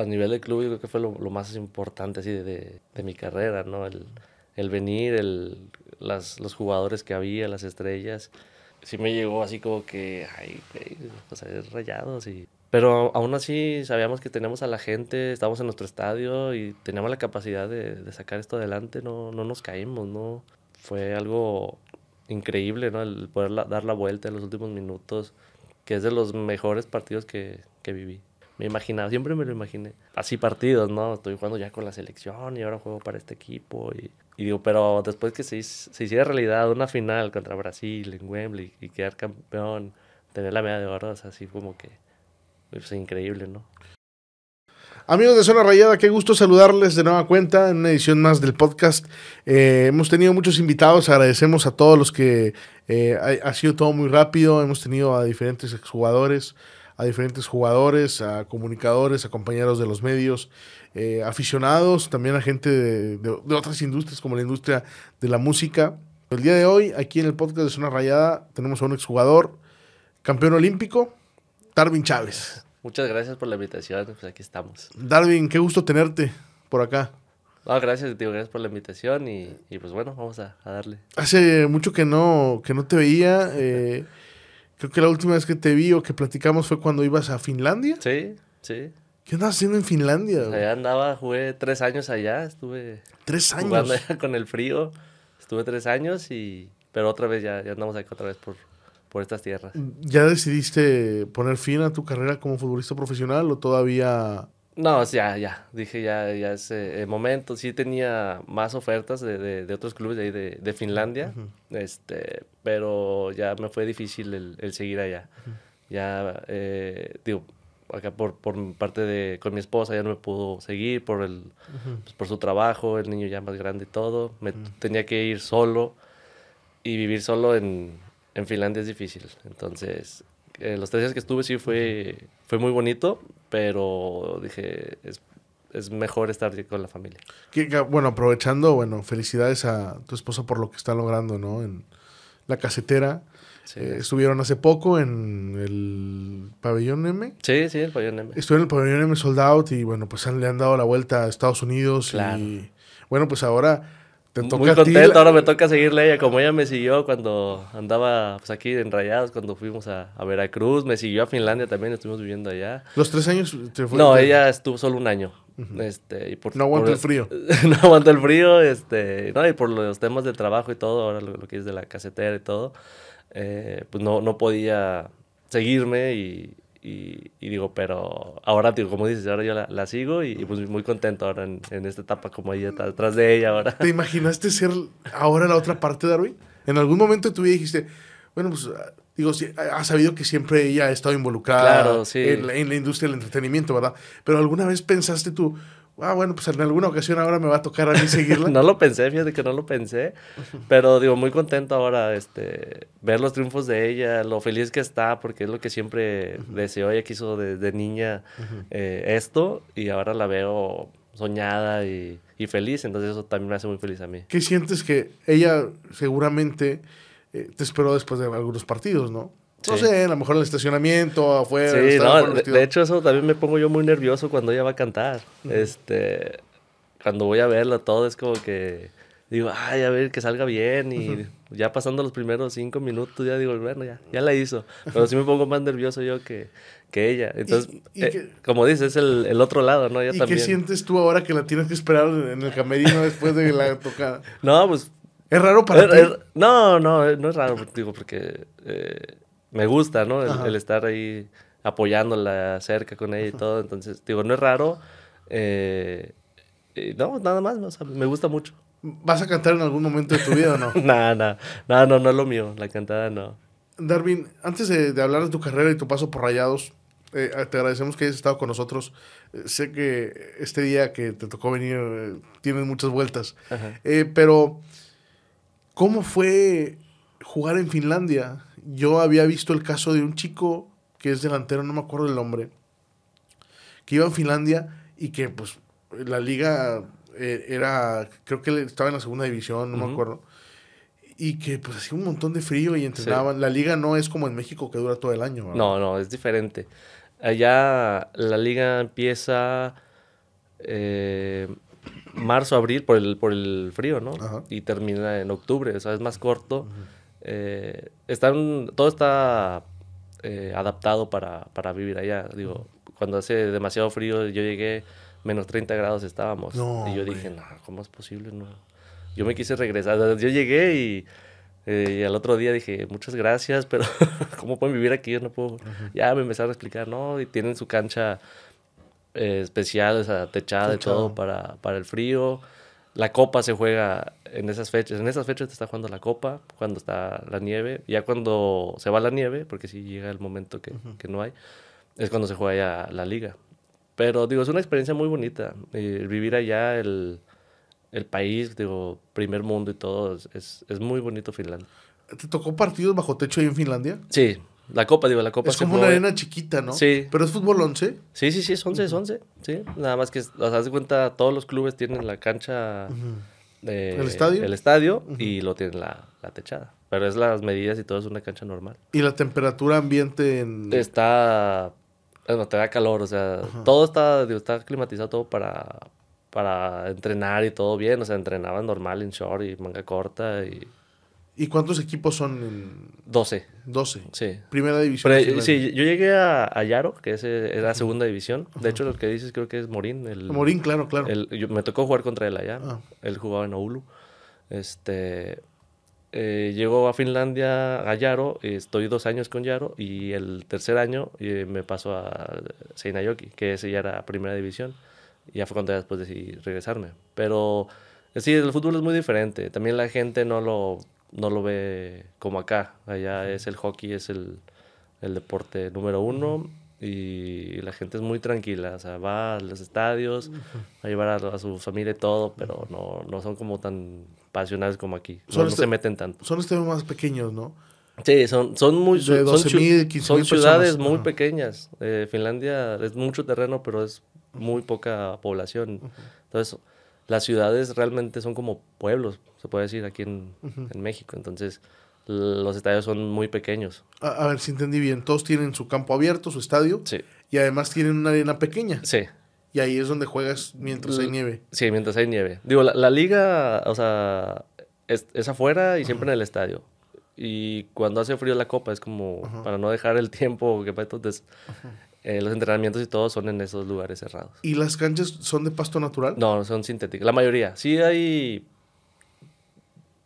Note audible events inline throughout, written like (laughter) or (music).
a nivel de club yo creo que fue lo, lo más importante así de, de, de, mi carrera, ¿no? El, el venir, el, las, los jugadores que había, las estrellas. Sí me llegó así como que, ay, pues es rayados y... Pero aún así sabíamos que teníamos a la gente, estábamos en nuestro estadio y teníamos la capacidad de, de sacar esto adelante, no, no nos caímos, ¿no? Fue algo increíble, ¿no? El poder la, dar la vuelta en los últimos minutos, que es de los mejores partidos que, que viví me imaginaba, siempre me lo imaginé. Así partidos, ¿no? Estoy jugando ya con la selección y ahora juego para este equipo. Y, digo, pero después que se, se, hiciera realidad una final contra Brasil en Wembley y quedar campeón, tener la medalla de oro, es así como que, pues increíble, ¿no? Amigos de Zona Rayada, qué gusto saludarles de nueva cuenta en una edición más del podcast. Eh, hemos tenido muchos invitados, agradecemos a todos los que eh, ha, ha, sido todo muy rápido, hemos tenido a diferentes exjugadores, a diferentes jugadores, a comunicadores, a compañeros de los medios, eh, aficionados, también a gente de, de, de, otras industrias como la industria de la música. El día de hoy, aquí en el podcast de Zona Rayada, tenemos a un exjugador, campeón olímpico, Darwin Chávez. Muchas gracias por la invitación, pues aquí estamos. Darwin, qué gusto tenerte por acá. No, gracias, tío, gracias por la invitación y, y pues bueno, vamos a, a, darle. Hace mucho que no, que no te veía. Eh, Creo que la última vez que te vi o que platicamos fue cuando ibas a Finlandia. Sí, sí. ¿Qué andabas haciendo en Finlandia? Pues allá andaba, jugué tres años allá, estuve... ¿Tres años? Jugando allá con el frío, estuve tres años y... Pero otra vez ya, ya andamos aquí otra vez por, por estas tierras. ¿Ya decidiste poner fin a tu carrera como futbolista profesional o todavía...? No, ya, ya. Dije, ya, ya es el momento. Sí tenía más ofertas de, de, de otros clubes de ahí de, de Finlandia, uh -huh. este, pero ya me fue difícil el, el seguir allá. Uh -huh. Ya, eh, digo, acá por, por parte de, con mi esposa ya no me pudo seguir por, el, uh -huh. pues por su trabajo, el niño ya más grande y todo. Me tenía que ir solo y vivir solo en, en Finlandia es difícil. Entonces, eh, los tres días que estuve sí fue, fue muy bonito, pero dije, es, es mejor estar con la familia. Que, bueno, aprovechando, bueno, felicidades a tu esposa por lo que está logrando, ¿no? En la casetera. Sí. Eh, estuvieron hace poco en el pabellón M. Sí, sí, el pabellón M. Estuvieron en el pabellón M Sold Out y bueno, pues han, le han dado la vuelta a Estados Unidos claro. y bueno, pues ahora te toca Muy contento, ahora me toca seguirle a ella, como ella me siguió cuando andaba pues, aquí en Rayados, cuando fuimos a, a, Veracruz, me siguió a Finlandia también, estuvimos viviendo allá. ¿Los tres años te fue? No, ella estuvo solo un año. Uh -huh. este, y por, no aguanta el frío. (laughs) no aguanta el frío, este, no, y por los temas de trabajo y todo, ahora lo, lo que es de la casetera y todo, eh, pues no, no podía seguirme y, y, y, digo, pero ahora, digo, como dices, ahora yo la, la sigo y, y, pues muy contento ahora en, en esta etapa como ella está detrás de ella ahora. ¿Te imaginaste ser ahora la otra parte, Darwin? En algún momento de tu vida dijiste, bueno, pues digo, has sabido que siempre ella ha estado involucrada claro, sí. en, la, en, la, industria del entretenimiento, ¿verdad? Pero alguna vez pensaste tú, ah, bueno, pues en alguna ocasión ahora me va a tocar a mí seguirla. (laughs) no lo pensé, fíjate que no lo pensé, pero digo, muy contento ahora, este, ver los triunfos de ella, lo feliz que está, porque es lo que siempre uh -huh. deseó, ella quiso desde niña uh -huh. eh, esto, y ahora la veo soñada y, y, feliz, entonces eso también me hace muy feliz a mí. ¿Qué sientes que ella seguramente eh, te esperó después de algunos partidos, no? Sí. No sé, a lo mejor en el estacionamiento, afuera. Sí, no, de, de, hecho eso también me pongo yo muy nervioso cuando ella va a cantar. Uh -huh. Este, cuando voy a verla todo es como que digo, ay, a ver, que salga bien y uh -huh. ya pasando los primeros cinco minutos ya digo, bueno, ya, ya la hizo. Pero sí me pongo más nervioso yo que, que ella. Entonces, ¿Y, y eh, que, como dices, es el, el, otro lado, ¿no? Yo ¿Y también. qué sientes tú ahora que la tienes que esperar en el camerino (laughs) después de la tocada? No, pues... ¿Es raro para es, ti? Es, no, no, no es raro, digo, porque... Eh, me gusta, ¿no? El, el, estar ahí apoyándola cerca con ella y todo. Entonces, digo, no es raro. Eh, no, nada más, o sea, me gusta mucho. ¿Vas a cantar en algún momento de tu vida o no? nada, nada, nada, no, no es lo mío, la cantada no. Darwin, antes de, de hablar de tu carrera y tu paso por Rayados, eh, te agradecemos que hayas estado con nosotros. Eh, sé que este día que te tocó venir eh, tienes muchas vueltas, pero ¿cómo fue jugar en Finlandia? Yo había visto el caso de un chico que es delantero, no me acuerdo el nombre, que iba a Finlandia y que pues la liga eh, era, creo que estaba en la segunda división, no uh -huh. me acuerdo, y que pues hacía un montón de frío y entrenaban. Sí. La liga no es como en México que dura todo el año. ¿verdad? No, no, es diferente. Allá la liga empieza eh, marzo, abril, por el, por el frío, ¿no? Y termina en octubre, o sea, es más corto. Eh, están, todo está eh, adaptado para, para, vivir allá. Digo, cuando hace demasiado frío, yo llegué, menos 30 grados estábamos. y yo dije, no, ¿cómo es posible? No. Yo me quise regresar. Yo llegué y, eh, al otro día dije, muchas gracias, pero (laughs) ¿cómo pueden vivir aquí? Yo no puedo. Ya me empezaron a explicar, no, y tienen su cancha eh, especial, o sea, techada y todo para, para el frío. La copa se juega en esas fechas. En esas fechas te está jugando la copa, cuando está la nieve. Ya cuando se va la nieve, porque si llega el momento que, que, no hay, es cuando se juega ya la liga. Pero digo, es una experiencia muy bonita. vivir allá, el, el, país, digo, primer mundo y todo, es, es muy bonito Finlandia. ¿Te tocó partidos bajo techo ahí en Finlandia? Sí, la copa, digo, la copa. Es como una arena chiquita, ¿no? Sí. ¿Pero es fútbol 11? Sí, sí, sí, es 11, es 11. Sí, nada más que, o sea, haz de cuenta, todos los clubes tienen la cancha. de, ¿El estadio? El estadio y lo tienen la, la, techada. Pero es las medidas y todo es una cancha normal. ¿Y la temperatura ambiente en...? Está... Bueno, te da calor, o sea, todo está, digo, está climatizado todo para, para entrenar y todo bien. O sea, entrenaban normal en short y manga corta y ¿Y cuántos equipos son? En... 12. 12. Sí. Primera división. sí, yo llegué a, Yaro, que es, era segunda división. De hecho, lo que dices creo que es Morín. El, Morín, claro, claro. me tocó jugar contra él allá. Ah. Él jugaba en Oulu. Este, eh, llegó a Finlandia, a Yaro. Estoy dos años con Yaro. Y el tercer año eh, me pasó a Seinayoki, que ese ya era primera división. Y ya fue cuando después decidí regresarme. Pero sí, el fútbol es muy diferente. También la gente no lo no lo ve como acá. Allá es el hockey, es el, deporte número uno y la gente es muy tranquila. O sea, va a los estadios, a llevar a, su familia y todo, pero no, no son como tan pasionales como aquí. No, se meten tanto. Son estadios más pequeños, ¿no? Sí, son, son muy... De son, son ciudades muy pequeñas. Eh, Finlandia es mucho terreno, pero es muy poca población. Entonces, las ciudades realmente son como pueblos, se puede decir, aquí en, México. Entonces, los estadios son muy pequeños. A, ver si entendí bien. Todos tienen su campo abierto, su estadio. Sí. Y además tienen una arena pequeña. Sí. Y ahí es donde juegas mientras hay nieve. Sí, mientras hay nieve. Digo, la, liga, o sea, es, afuera y siempre en el estadio. Y cuando hace frío la copa es como para no dejar el tiempo que entonces eh, los entrenamientos y todo son en esos lugares cerrados. ¿Y las canchas son de pasto natural? No, son sintéticas. La mayoría. Sí hay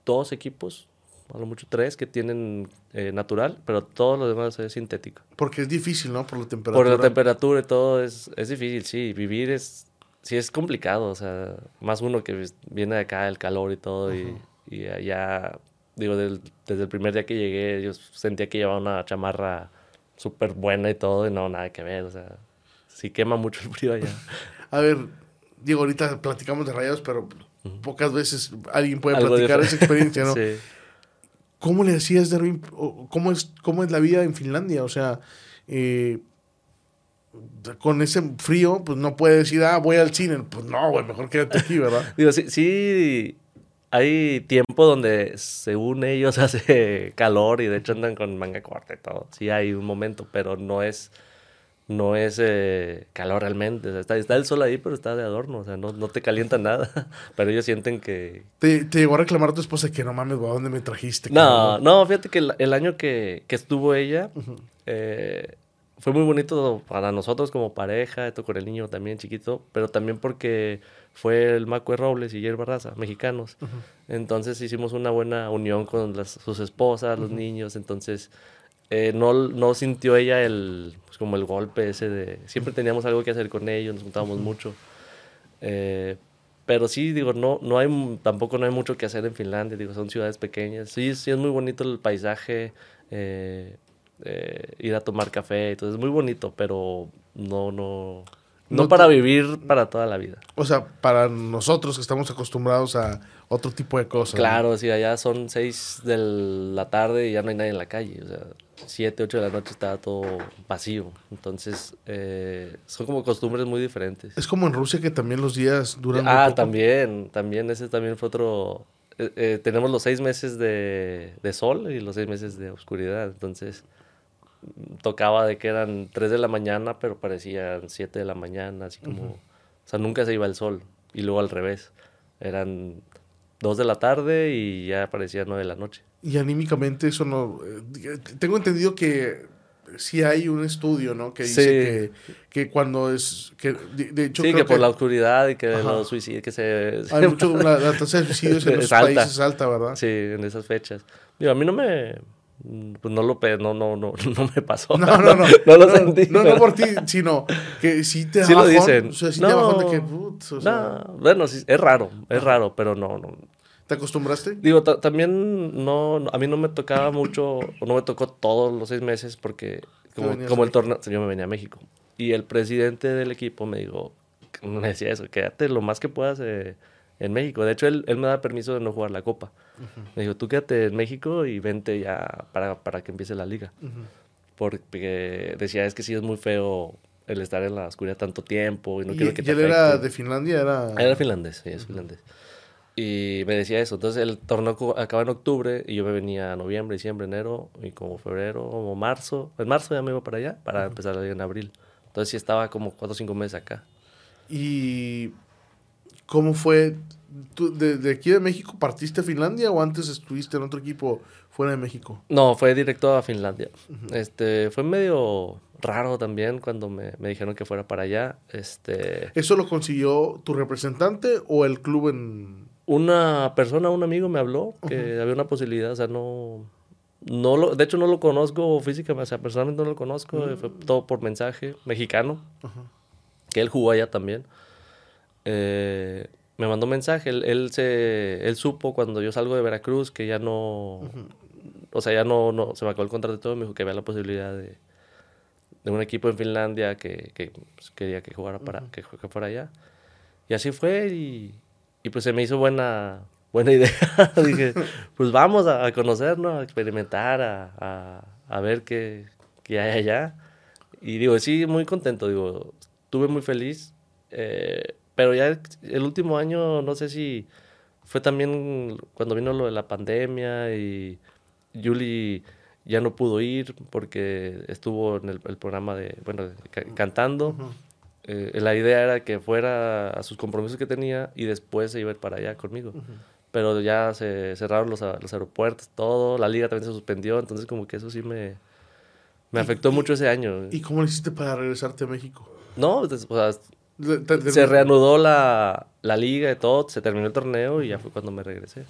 dos equipos, a lo mucho tres, que tienen eh, natural, pero todo lo demás es sintético. Porque es difícil, ¿no? Por la temperatura. Por la temperatura y todo es, es difícil, sí. Vivir es, sí es complicado, o sea, más uno que viene de acá, el calor y todo, y, y, allá, digo, desde el primer día que llegué, yo sentía que llevaba una chamarra súper buena y todo, y no, nada que ver, o sea, sí quema mucho el frío allá. (laughs) A ver, digo, ahorita platicamos de rayados, pero pocas veces alguien puede platicar esa experiencia, ¿no? (laughs) sí. ¿Cómo le hacías, Derwin? ¿Cómo es, ¿Cómo es la vida en Finlandia? O sea, eh, con ese frío, pues no puedes decir, ah, voy al cine. Pues no, güey, mejor quédate aquí, ¿verdad? (laughs) Digo, sí, sí hay tiempo donde según ellos (laughs) hace calor y de hecho andan con manga corta y todo. Sí hay un momento, pero no es no es eh, calor realmente. está, está, el sol ahí, pero está de adorno. O sea, no, no te calienta nada. (laughs) pero ellos sienten que... ¿Te, te llegó a reclamar a tu esposa que no mames, ¿a dónde me trajiste? No, no, fíjate que el, año que, que, estuvo ella, eh, fue muy bonito para nosotros como pareja, esto con el niño también chiquito, pero también porque fue el Macue Robles y Yerba Raza, mexicanos. Entonces hicimos una buena unión con las, sus esposas, los niños, entonces eh, no, no sintió ella el, pues como el golpe ese de... Siempre teníamos algo que hacer con ellos, nos juntábamos mucho. Eh, pero sí, digo, no, no hay, tampoco no hay mucho que hacer en Finlandia, digo, son ciudades pequeñas. Sí, sí es muy bonito el paisaje, eh, ir a tomar café, entonces es muy bonito, pero no, no, no, para vivir para toda la vida. O sea, para nosotros que estamos acostumbrados a otro tipo de cosas. Claro, sí, allá son seis de la tarde y ya no hay nadie en la calle. O sea, siete, ocho de la noche está todo vacío. Entonces, eh, son como costumbres muy diferentes. Es como en Rusia que también los días duran. Ah, también, también, ese también fue otro... Eh, eh, tenemos los seis meses de, de sol y los seis meses de oscuridad. Entonces, tocaba de que eran 3 de la mañana, pero parecían 7 de la mañana, así como O sea, nunca se iba el sol. Y luego al revés. Eran dos de la tarde y ya aparecía nueve de la noche. Y anímicamente eso no... eh, tengo entendido que sí hay un estudio, ¿no? Que dice Sí. que, que cuando es... Que, de, de hecho, sí, creo que por la oscuridad y que los suicidios, que se... Hay mucho, la, la tasa de suicidios en (laughs) los Es alta. países es alta, ¿verdad? Sí, en esas fechas. Digo, a mí no me... Pues no lo no, no, no, (laughs) no me pasó. (laughs) No, no, no. no lo sentí. No, no por ti, sino que sí te Sí lo dicen. O sea, sí te de que... No, bueno, sí, es raro, es raro, pero no, no. ¿Te acostumbraste? Digo, ta- también no, a mí no me tocaba mucho, o no me tocó todos los seis meses porque como, como el torneo, yo me venía a México. Y el presidente del equipo me dijo, me decía eso, quédate lo más que puedas eh, en México. De hecho, él, él me da permiso de no jugar la copa. Me dijo, tú quédate en México y vente ya para, para que empiece la liga. Porque decía, es que sí es muy feo el estar en la oscuridad tanto tiempo y no y, quiero que y te él era afecte". de Finlandia, era... Era finlandés, sí, es finlandés. Y me decía eso. Entonces el torneo acaba en octubre y yo me venía a noviembre, diciembre, enero y como febrero, como marzo. En marzo ya me iba para allá para empezar la liga en abril. Entonces sí estaba como cuatro o cinco meses acá. ¿Y cómo fue? ¿Tú, de, de aquí de México partiste a Finlandia o antes estuviste en otro equipo fuera de México? No, fue directo a Finlandia. Este, fue medio raro también cuando me, me dijeron que fuera para allá. Este, ¿Eso lo consiguió tu representante o el club en...? una persona, un amigo me habló que había una posibilidad, o sea, no, no lo, de hecho no lo conozco físicamente, o sea, personalmente no lo conozco, fue todo por mensaje, mexicano, que él jugó allá también. Eh, me mandó mensaje, él, él se, él supo cuando yo salgo de Veracruz que ya no, o sea, ya no, no, se me acabó el contrato y todo, me dijo que había la posibilidad de, de un equipo en Finlandia que, que, pues, quería que jugara para, que, que fuera allá. Y así fue y, y pues se me hizo buena, buena idea. (laughs) Dije, pues vamos a, a conocer, ¿no? A experimentar, a, a, a ver qué, qué hay allá. Y digo, sí, muy contento, digo, estuve muy feliz. eh, pero ya el, el último año, no sé si fue también cuando vino lo de la pandemia y Yuli ya no pudo ir porque estuvo en el, el programa de, bueno, ca- cantando. Eh, la idea era que fuera a sus compromisos que tenía y después se iba a ir para allá conmigo. Pero ya se cerraron los, los aeropuertos, todo, la liga también se suspendió, entonces como que eso sí me, me afectó mucho ese año. ¿Y cómo lo hiciste para regresarte a México? No, des- o sea, se reanudó la, la liga y todo, se terminó el torneo y ya fue cuando me regresé.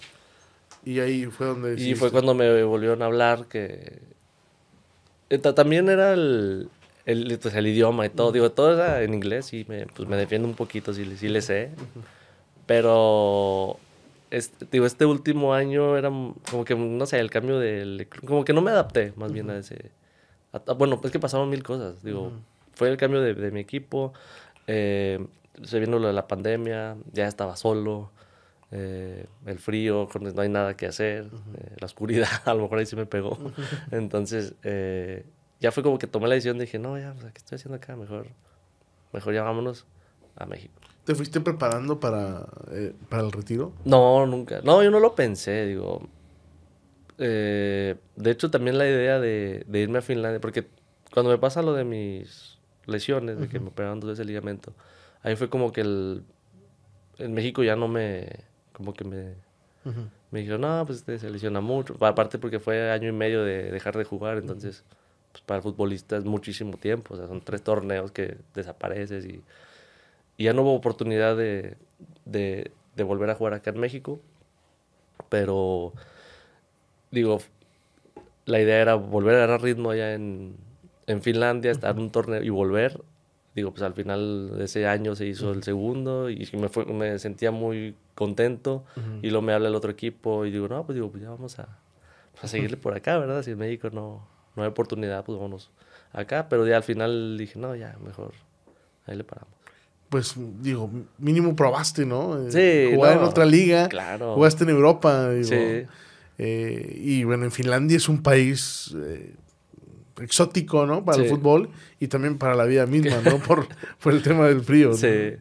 Y ahí fue donde Y fue cuando me volvieron a hablar que... eh, ta- También era el, el, pues, el idioma y todo. Digo, todo era en inglés y me, pues, me defiendo un poquito, sí, le- sí le sé. Pero... Este, digo, este último año era como que, no sé, el cambio del... Como que no me adapté más bien a ese... a- a- bueno, es que pasaron mil cosas. Digo, fue el cambio de, de mi equipo. Eh, se vino lo de la pandemia, ya estaba solo. eh, el frío, no hay nada que hacer, eh, la oscuridad, (laughs) a lo mejor ahí sí me pegó. (laughs) Entonces, ya fue como que tomé la decisión, dije, no, ya, o sea, ¿qué estoy haciendo acá? Mejor, mejor ya vámonos a México. ¿Te fuiste preparando para, para el retiro? No, nunca. No, yo no lo pensé, digo. De hecho, también la idea de, de irme a Finlandia, porque cuando me pasa lo de mis lesiones, de que me operaron dos veces el ligamento, ahí fue como que el, en México ya no me, como que me, me dijeron, no, pues este se lesiona mucho. Aparte porque fue año y medio de dejar de jugar, entonces pues, para el futbolista es muchísimo tiempo. O sea, son tres torneos que desapareces y, y ya no hubo oportunidad de, de, de volver a jugar acá en México. Pero, digo, la idea era volver a agarrar ritmo allá en, en Finlandia, estar en un torneo y volver. Digo, pues al final de ese año se hizo el segundo y me, fue, me sentía muy contento. Y luego me habla el otro equipo y digo, no, pues digo, pues ya vamos a, a seguirle por acá, ¿verdad? Si en México no, no hay oportunidad, pues vámonos acá. Pero ya al final dije, no, ya, mejor ahí le paramos. Pues digo, mínimo probaste, ¿no? Eh, Sí, Jugar en otra liga. claro. Jugaste en Europa. digo, Sí. eh, y bueno, en Finlandia es un país eh, exótico, ¿no? Para el fútbol y también para la vida misma, ¿no? Por, (laughs) por el tema del frío. ¿no? Sí.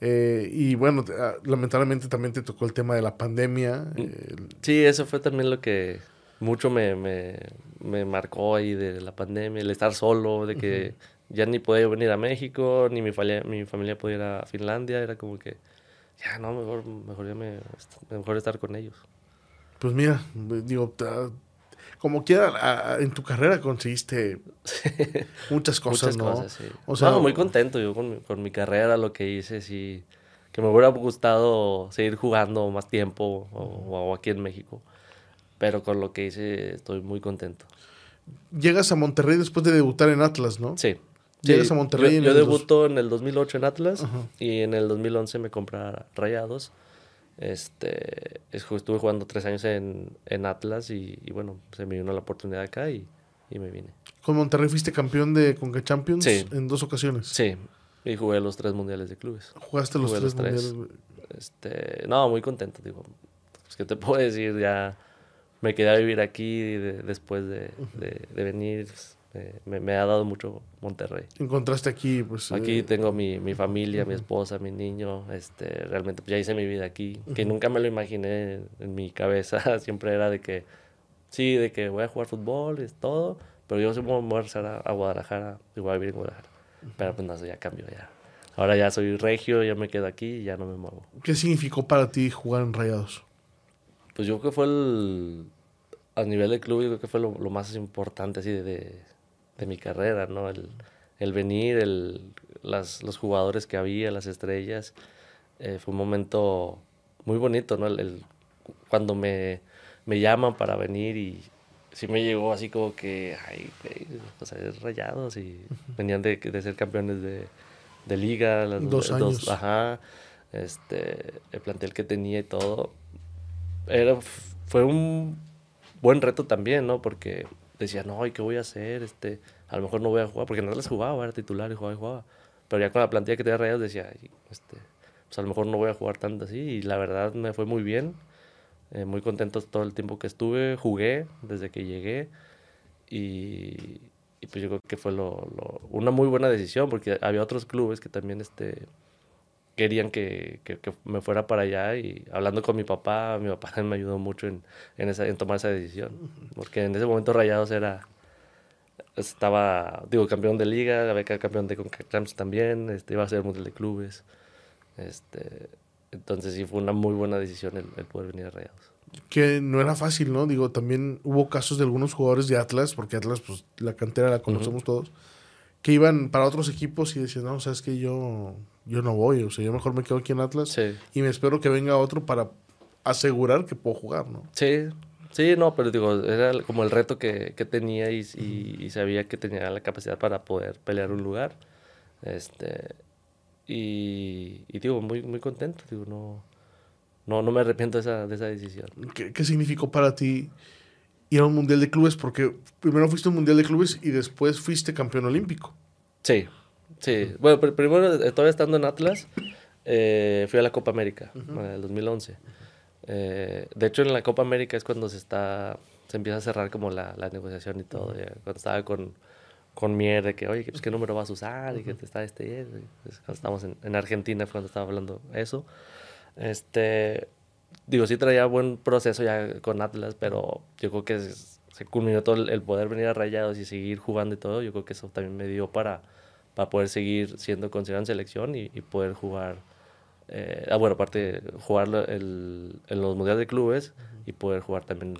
Eh, y bueno, te- ah, lamentablemente también te tocó el tema de la pandemia. Mm. Sí, eso fue también lo que mucho me, me, me marcó ahí de la pandemia, el estar solo, de que ya ni podía venir a México, ni mi familia, mi familia podía ir a Finlandia, era como que, ya no, mejor, mejor, ya me, mejor estar con ellos. Pues mira, digo, como quiera, en tu carrera conseguiste (laughs) muchas cosas, ¿no? Cosas, sí. O sea, muy contento yo con mi, con mi carrera, lo que hice, sí, que me hubiera gustado seguir jugando más tiempo o, aquí en México, pero con lo que hice estoy muy contento. Llegas a Monterrey después de debutar en Atlas, ¿no? Sí. Llegas a Monterrey. Yo, en yo debuto en el 2008 en Atlas y en el 2011 me compra Rayados. Este, estuve jugando tres años en, en Atlas y, bueno, se me vino la oportunidad acá y, y, me vine. ¿Con Monterrey fuiste campeón de Conca Champions en dos ocasiones? Sí, y jugué los tres mundiales de clubes. ¿Jugaste los, tres, mundiales? Este, no, muy contento, digo. Pues, ¿Qué te puedo decir? Ya me quedé a vivir aquí después de, de, venir. Pues, me, ha dado mucho Monterrey. Encontraste aquí, pues... Aquí eh, tengo mi, mi familia, mi esposa, mi niño. Este, realmente pues, ya hice mi vida aquí, que nunca me lo imaginé en mi cabeza. (laughs) Siempre era de que, sí, de que voy a jugar fútbol, es todo. Pero yo siempre voy a, a Guadalajara y voy a vivir en Guadalajara. Pero pues no, eso ya cambió ya. Ahora ya soy regio, ya me quedo aquí y ya no me muevo. ¿Qué significó para ti jugar en Rayados? Pues yo creo que fue el... A nivel de club, yo creo que fue lo, lo más importante así de de mi carrera, ¿no? El, el venir, el, las, los jugadores que había, las estrellas, eh, fue un momento muy bonito, ¿no? El, cuando me, me, llaman para venir y sí me llegó así como que, ay, o sea, rayados y venían de, de, ser campeones de, de liga. Las, dos años. ajá, este, el plantel que tenía y todo. Era, fue un buen reto también, ¿no? Porque decía, no, ¿y qué voy a hacer? Este, a lo mejor no voy a jugar, porque no les jugaba, era titular y jugaba y jugaba. Pero ya con la plantilla que tenía Rayados decía, este, pues a lo mejor no voy a jugar tanto así. Y la verdad me fue muy bien, eh, muy contento todo el tiempo que estuve, jugué desde que llegué. Y, pues yo creo que fue lo, una muy buena decisión, porque había otros clubes que también este, querían que, que, que, me fuera para allá y hablando con mi papá, mi papá (laughs) me ayudó mucho en, en, esa, en tomar esa decisión, porque en ese momento Rayados era, estaba, digo, campeón de liga, había quedado campeón de CONCACAF también, este, iba a ser mundial de clubes, este, entonces sí fue una muy buena decisión el, el poder venir a Rayados. Que no era fácil, ¿no? Digo, también hubo casos de algunos jugadores de Atlas, porque Atlas, pues la cantera la conocemos todos, que iban para otros equipos y decían, no, sabes que yo, yo no voy, o sea, yo mejor me quedo aquí en Atlas y me espero que venga otro para asegurar que puedo jugar, ¿no? Sí, sí, no, pero digo, era como el reto que, que tenía y, y, sabía que tenía la capacidad para poder pelear un lugar. Este, y, y digo, muy, muy contento, digo, no, no, no me arrepiento de esa, de esa decisión. ¿Qué, ¿Qué significó para ti ir a un mundial de clubes? Porque primero fuiste a un mundial de clubes y después fuiste campeón olímpico. Sí, sí. Bueno, primero, eh, todavía estando en Atlas, eh, fui a la Copa América, en el 2011. Eh, de hecho, en la Copa América es cuando se está se empieza a cerrar como la, la negociación y todo. cuando estaba con, con Mier de que, oye, pues, ¿qué número vas a usar? Y que está este... Pues, cuando estábamos en, en, Argentina fue cuando estaba hablando eso. Este, digo, sí traía buen proceso ya con Atlas, pero yo creo que se culminó todo el, poder venir a Rayados y seguir jugando y todo. Yo creo que eso también me dio para, para poder seguir siendo considerado en selección y, poder jugar. Eh, ah, bueno, aparte, jugar el, en los mundiales de clubes y poder jugar también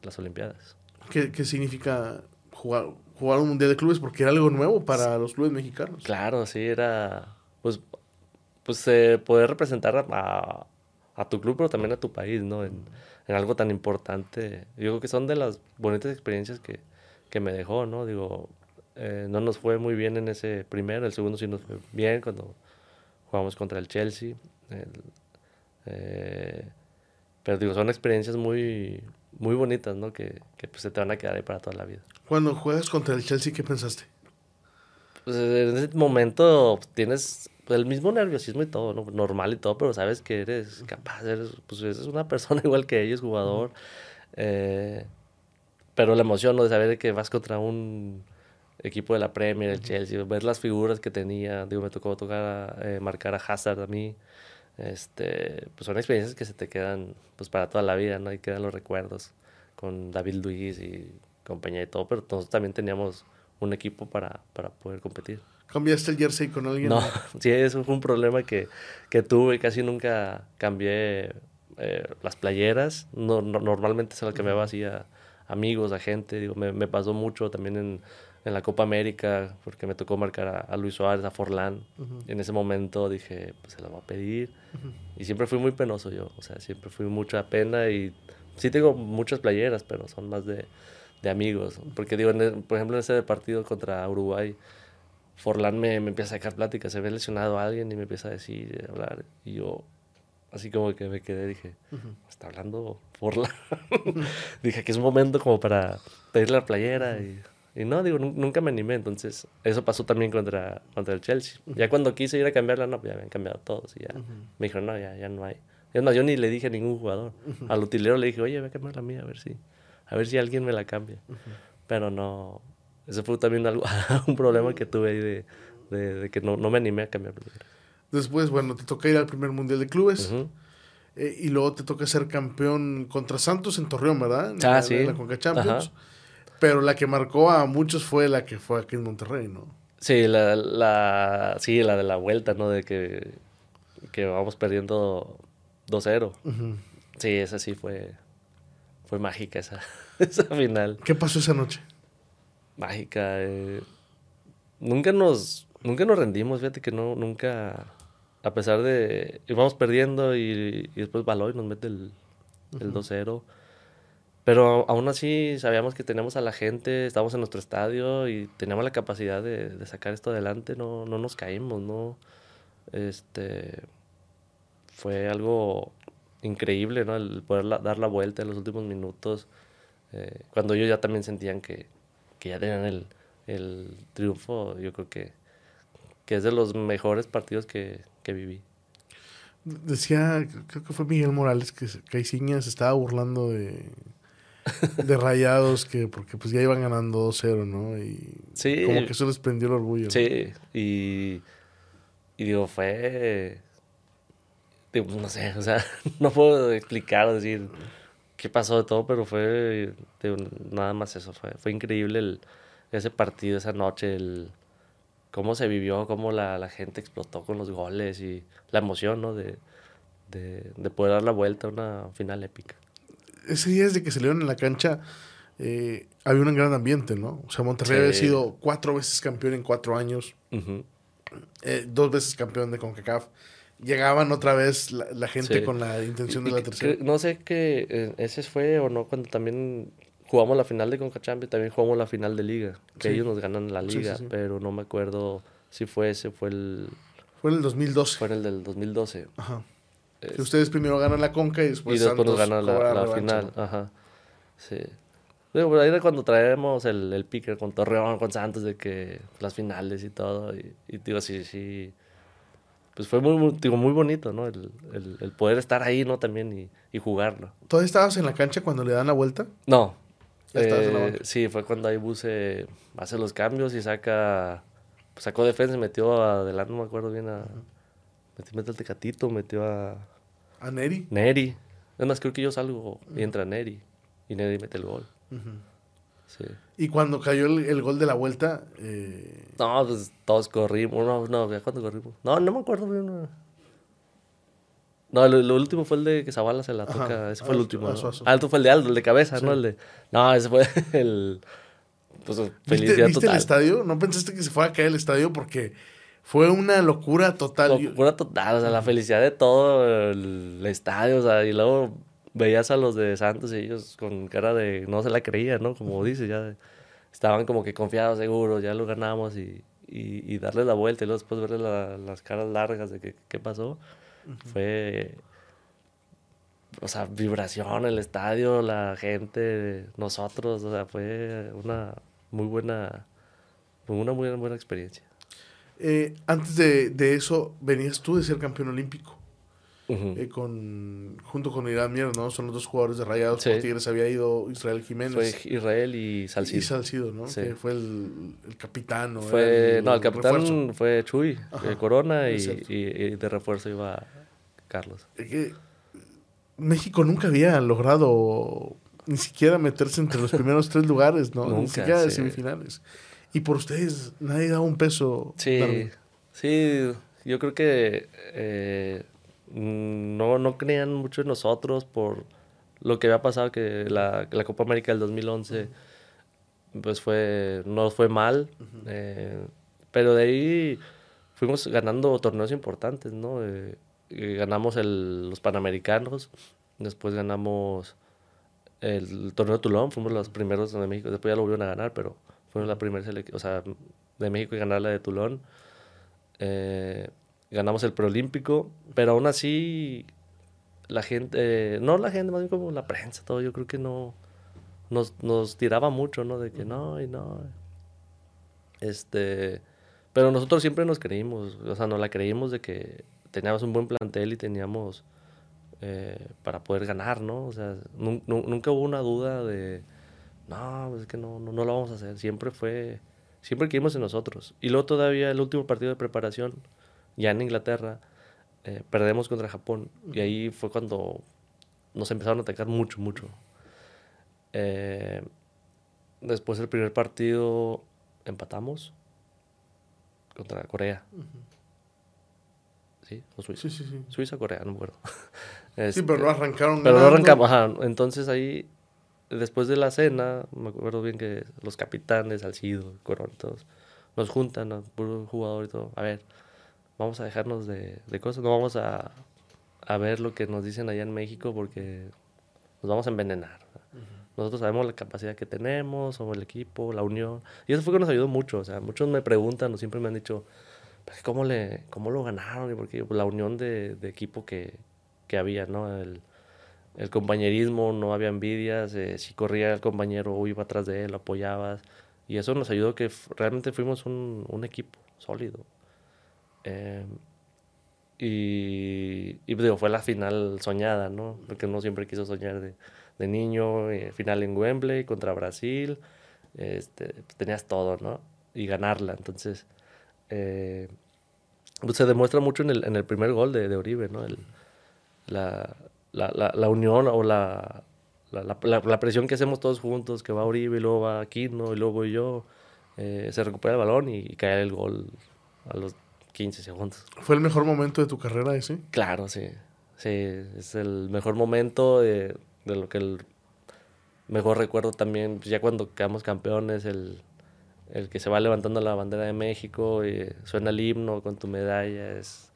las Olimpiadas. ¿Qué, ¿Qué, significa jugar, jugar un mundial de clubes? Porque era algo nuevo para los clubes mexicanos. Claro, sí, era. Pues, pues eh, poder representar a, a tu club, pero también a tu país, ¿no? En, en, algo tan importante. Yo creo que son de las bonitas experiencias que, que me dejó, ¿no? Digo, eh, no nos fue muy bien en ese primero, el segundo sí nos fue bien cuando jugamos contra el Chelsea. eh, pero digo, son experiencias muy, muy bonitas, ¿no? Que, que pues, se te van a quedar ahí para toda la vida. Cuando juegas contra el Chelsea, ¿qué pensaste? Pues en ese momento tienes el mismo nerviosismo y todo, ¿no? normal y todo, pero sabes que eres capaz, eres, pues eres una (laughs) persona igual que ellos, jugador. Eh, pero la emoción ¿no? de saber que vas contra un equipo de la Premier, el Chelsea, ver las figuras que tenía, digo, me tocó tocar, eh, marcar a Hazard a mí, este, pues son experiencias que se te quedan pues para toda la vida, ¿no? Y quedan los recuerdos con David Luiz y compañía y todo, pero nosotros también teníamos un equipo para, para poder competir. ¿Cambiaste el jersey con alguien? No, (laughs) sí, eso fue un problema que, que tuve. Casi nunca cambié eh, las playeras. No, normalmente se las cambiaba así a amigos, a gente. Digo, me, me pasó mucho también en, en, la Copa América, porque me tocó marcar a, Luis Suárez, a Forlán. En ese momento dije, pues se la voy a pedir. Y siempre fui muy penoso yo. O sea, siempre fui mucha pena y sí tengo muchas playeras, pero son más de, de amigos. Porque digo, por ejemplo, en ese partido contra Uruguay, Forlán me, me, empieza a sacar pláticas, se ve lesionado a alguien y me empieza a decir, a hablar. Y yo, así como que me quedé, dije, está hablando Forlán. (laughs) dije que es un momento como para pedirle la playera. y, y, no, digo, nunca me animé. Entonces, eso pasó también contra, contra el Chelsea. Ya cuando quise ir a cambiarla, no, ya habían cambiado todos. Y ya me dijeron, no, ya, ya no hay. Yo, no, yo ni le dije a ningún jugador. Al utilero le dije, oye, voy a cambiar la mía, a ver si, a ver si alguien me la cambia. Pero no, ese fue también algo, (laughs) un problema que tuve ahí de, de, que no, no, me animé a cambiar. Después, bueno, te toca ir al primer Mundial de Clubes. Eh, y luego te toca ser campeón contra Santos en Torreón, ¿verdad? ah, la, sí. En la Conca Champions. Pero la que marcó a muchos fue la que fue aquí en Monterrey, ¿no? Sí, la, la, sí, la de la vuelta, ¿no? De que, que vamos perdiendo 2-0. Sí, esa sí fue, fue mágica esa, (laughs) esa final. ¿Qué pasó esa noche? mágica. Eh, nunca nos nunca nos rendimos, fíjate que no, nunca, a pesar de, íbamos perdiendo y, después Baloy nos mete el, el 2-0. Pero aún así sabíamos que teníamos a la gente, estábamos en nuestro estadio y teníamos la capacidad de, sacar esto adelante, no, no nos caímos, ¿no? Este, fue algo increíble, ¿no? El poder dar la vuelta en los últimos minutos, eh, cuando ellos ya también sentían que, que ya tenían el, el triunfo, yo creo que, que, es de los mejores partidos que, que viví. Decía, creo que fue Miguel Morales, que Caiciña se estaba burlando de, de rayados, que porque pues ya iban ganando 2-0, ¿no? Y sí, como que eso les prendió el orgullo. Sí, y, y digo, fue... Digo, no sé, o sea, (laughs) no puedo explicar o decir qué pasó de todo, pero fue nada más eso. Fue, fue increíble el, ese partido, esa noche, el cómo se vivió, cómo la, la gente explotó con los goles y la emoción, ¿no? De, de, de, poder dar la vuelta a una final épica. Ese día desde que salieron en la cancha eh, había un gran ambiente, ¿no? O sea, Monterrey había sido cuatro veces campeón en cuatro años, eh, dos veces campeón de CONCACAF llegaban otra vez la, gente con la intención de la tercera. No sé qué, eh, ese fue o no, cuando también jugamos la final de Conca también jugamos la final de Liga, que ellos nos ganan la Liga, pero no me acuerdo si fue ese, fue el... Fue en el 2012. Fue en el del 2012. Ajá. Que ustedes primero ganan la Conca y después, y después nos ganan la, final. Ajá. Sí. Pero ahí era cuando traemos el, el picker con Torreón, con Santos, de que las finales y todo. Y, y digo, sí, sí pues fue muy, digo, muy bonito, ¿no? El, el, poder estar ahí, ¿no? También y, y jugarlo. ¿Todavía estabas en la cancha cuando le dan la vuelta? No. Eh, sí, fue cuando ahí Buse hace los cambios y saca, pues sacó defensa y metió adelante, no me acuerdo bien, a, metió, metió el Tecatito, metió a... ¿A Neri? Neri. Es más, creo que yo salgo y entra Neri y Neri mete el gol. Y cuando cayó el, gol de la vuelta. Eh... No, pues todos corrimos. No, no, ¿ya cuándo corrimos? No, no me acuerdo bien. No, no lo, último fue el de que Zavala se la toca. Ese fue el último. ¿no? Ah, fue el de Aldo, el de cabeza, ¿no? El de. No, ese fue (laughs) el. Pues felicidad ¿Viste, ¿viste el estadio? ¿No pensaste que se fuera a caer el estadio? Porque fue una locura total. Locura total, o sea, la felicidad de todo el estadio, o sea, y luego veías a los de Santos y ellos con cara de no se la creían, ¿no? Como dices, ya estaban como que confiados, seguros, ya lo ganamos y, y, darle la vuelta y luego después verle las caras largas de qué pasó. Fue, o sea, vibración, el estadio, la gente, nosotros, o sea, fue una muy buena, una muy buena experiencia. Eh, antes de, de, eso, venías tú de ser campeón olímpico. Eh, con, junto con Irán Mier, ¿no? Son los dos jugadores de Rayados. Sí. Tigres había ido Israel Jiménez. Fue Israel y Salcido. Y Salcido, ¿no? Que fue el, el capitán. ¿no? Fue, no, el capitán fue Chuy, de Corona, y, y, de refuerzo iba Carlos. México nunca había logrado ni siquiera meterse entre los primeros tres lugares, ¿no? ni siquiera de semifinales. Y por ustedes nadie da un peso. Sí, sí, yo creo que eh, no, no creían mucho en nosotros por lo que había pasado, que la, la Copa América del 2011 pues fue, no fue mal, eh, pero de ahí fuimos ganando torneos importantes, ¿no? Eh, ganamos el, los Panamericanos, después ganamos el torneo de Tulón, fuimos los primeros de México, después ya lo volvieron a ganar, pero fuimos la primera selección, o sea, de México y ganar la de Tulón. Eh, ganamos el preolímpico, pero aún así la gente, no la gente, más bien como la prensa, todo, yo creo que no, nos, nos tiraba mucho, ¿no? De que no y no. Este, pero nosotros siempre nos creímos, o sea, nos la creímos de que teníamos un buen plantel y teníamos eh, para poder ganar, ¿no? O sea, nunca hubo una duda de, no, pues es que no, no, lo vamos a hacer. Siempre fue, siempre creímos en nosotros. Y luego todavía el último partido de preparación, ya en Inglaterra, eh, perdemos contra Japón. Y ahí fue cuando nos empezaron a atacar mucho, mucho. Eh, después del primer partido empatamos contra Corea. ¿Sí? ¿O Suiza? Sí, sí, sí. Suiza, Corea, no me acuerdo. (laughs) sí, pero no arrancaron. Pero no arrancamos, ajá. Entonces ahí, después de la cena, me acuerdo bien que los capitanes, Alcido, Corón, todos, nos juntan, a puro jugador y todo. A ver, vamos a dejarnos de, de cosas, no vamos a, a, ver lo que nos dicen allá en México porque nos vamos a envenenar. Nosotros sabemos la capacidad que tenemos, somos el equipo, la unión. Y eso fue que nos ayudó mucho. O sea, muchos me preguntan o siempre me han dicho, pues, ¿cómo, le, cómo lo ganaron? Y porque pues, la unión de, de equipo que, que, había, ¿no? El, el, compañerismo, no había envidias. Eh, si corría el compañero o iba atrás de él, lo apoyabas. Y eso nos ayudó que realmente fuimos un, un equipo sólido. Eh, y, y digo, fue la final soñada, ¿no? Porque uno siempre quiso soñar de de niño, eh, final en Wembley contra Brasil, este, pues, tenías todo, ¿no? Y ganarla. Entonces, eh, pues se demuestra mucho en el, en el primer gol de, de Oribe, ¿no? El, la, la, la, unión o la, la, presión que hacemos todos juntos, que va Oribe, y luego va Aquino, y luego voy yo, eh, se recupera el balón y, cae el gol a los 15 segundos. ¿Fue el mejor momento de tu carrera ese? Claro, sí. Sí, es el mejor momento. De, de lo que el mejor recuerdo también, pues, ya cuando quedamos campeones, el, el que se va levantando la bandera de México y suena el himno con tu medalla, es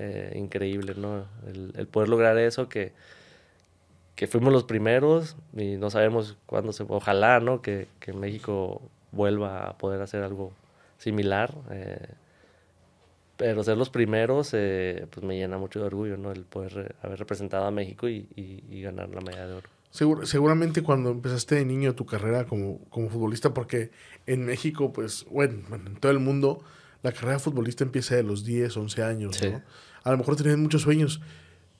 eh, increíble, ¿no? El, el, poder lograr eso, que, que fuimos los primeros y no sabemos cuándo se... Ojalá, ¿no? Que, que México vuelva a poder hacer algo similar. Eh, pero ser los primeros, eh, pues me llena mucho de orgullo, ¿no? El poder haber representado a México y, y, ganar la medalla de oro. seguramente cuando empezaste de niño tu carrera como, como futbolista, porque en México, pues, bueno, en todo el mundo, la carrera de futbolista empieza de los 10, 11 años, ¿no? A lo mejor tenías muchos sueños,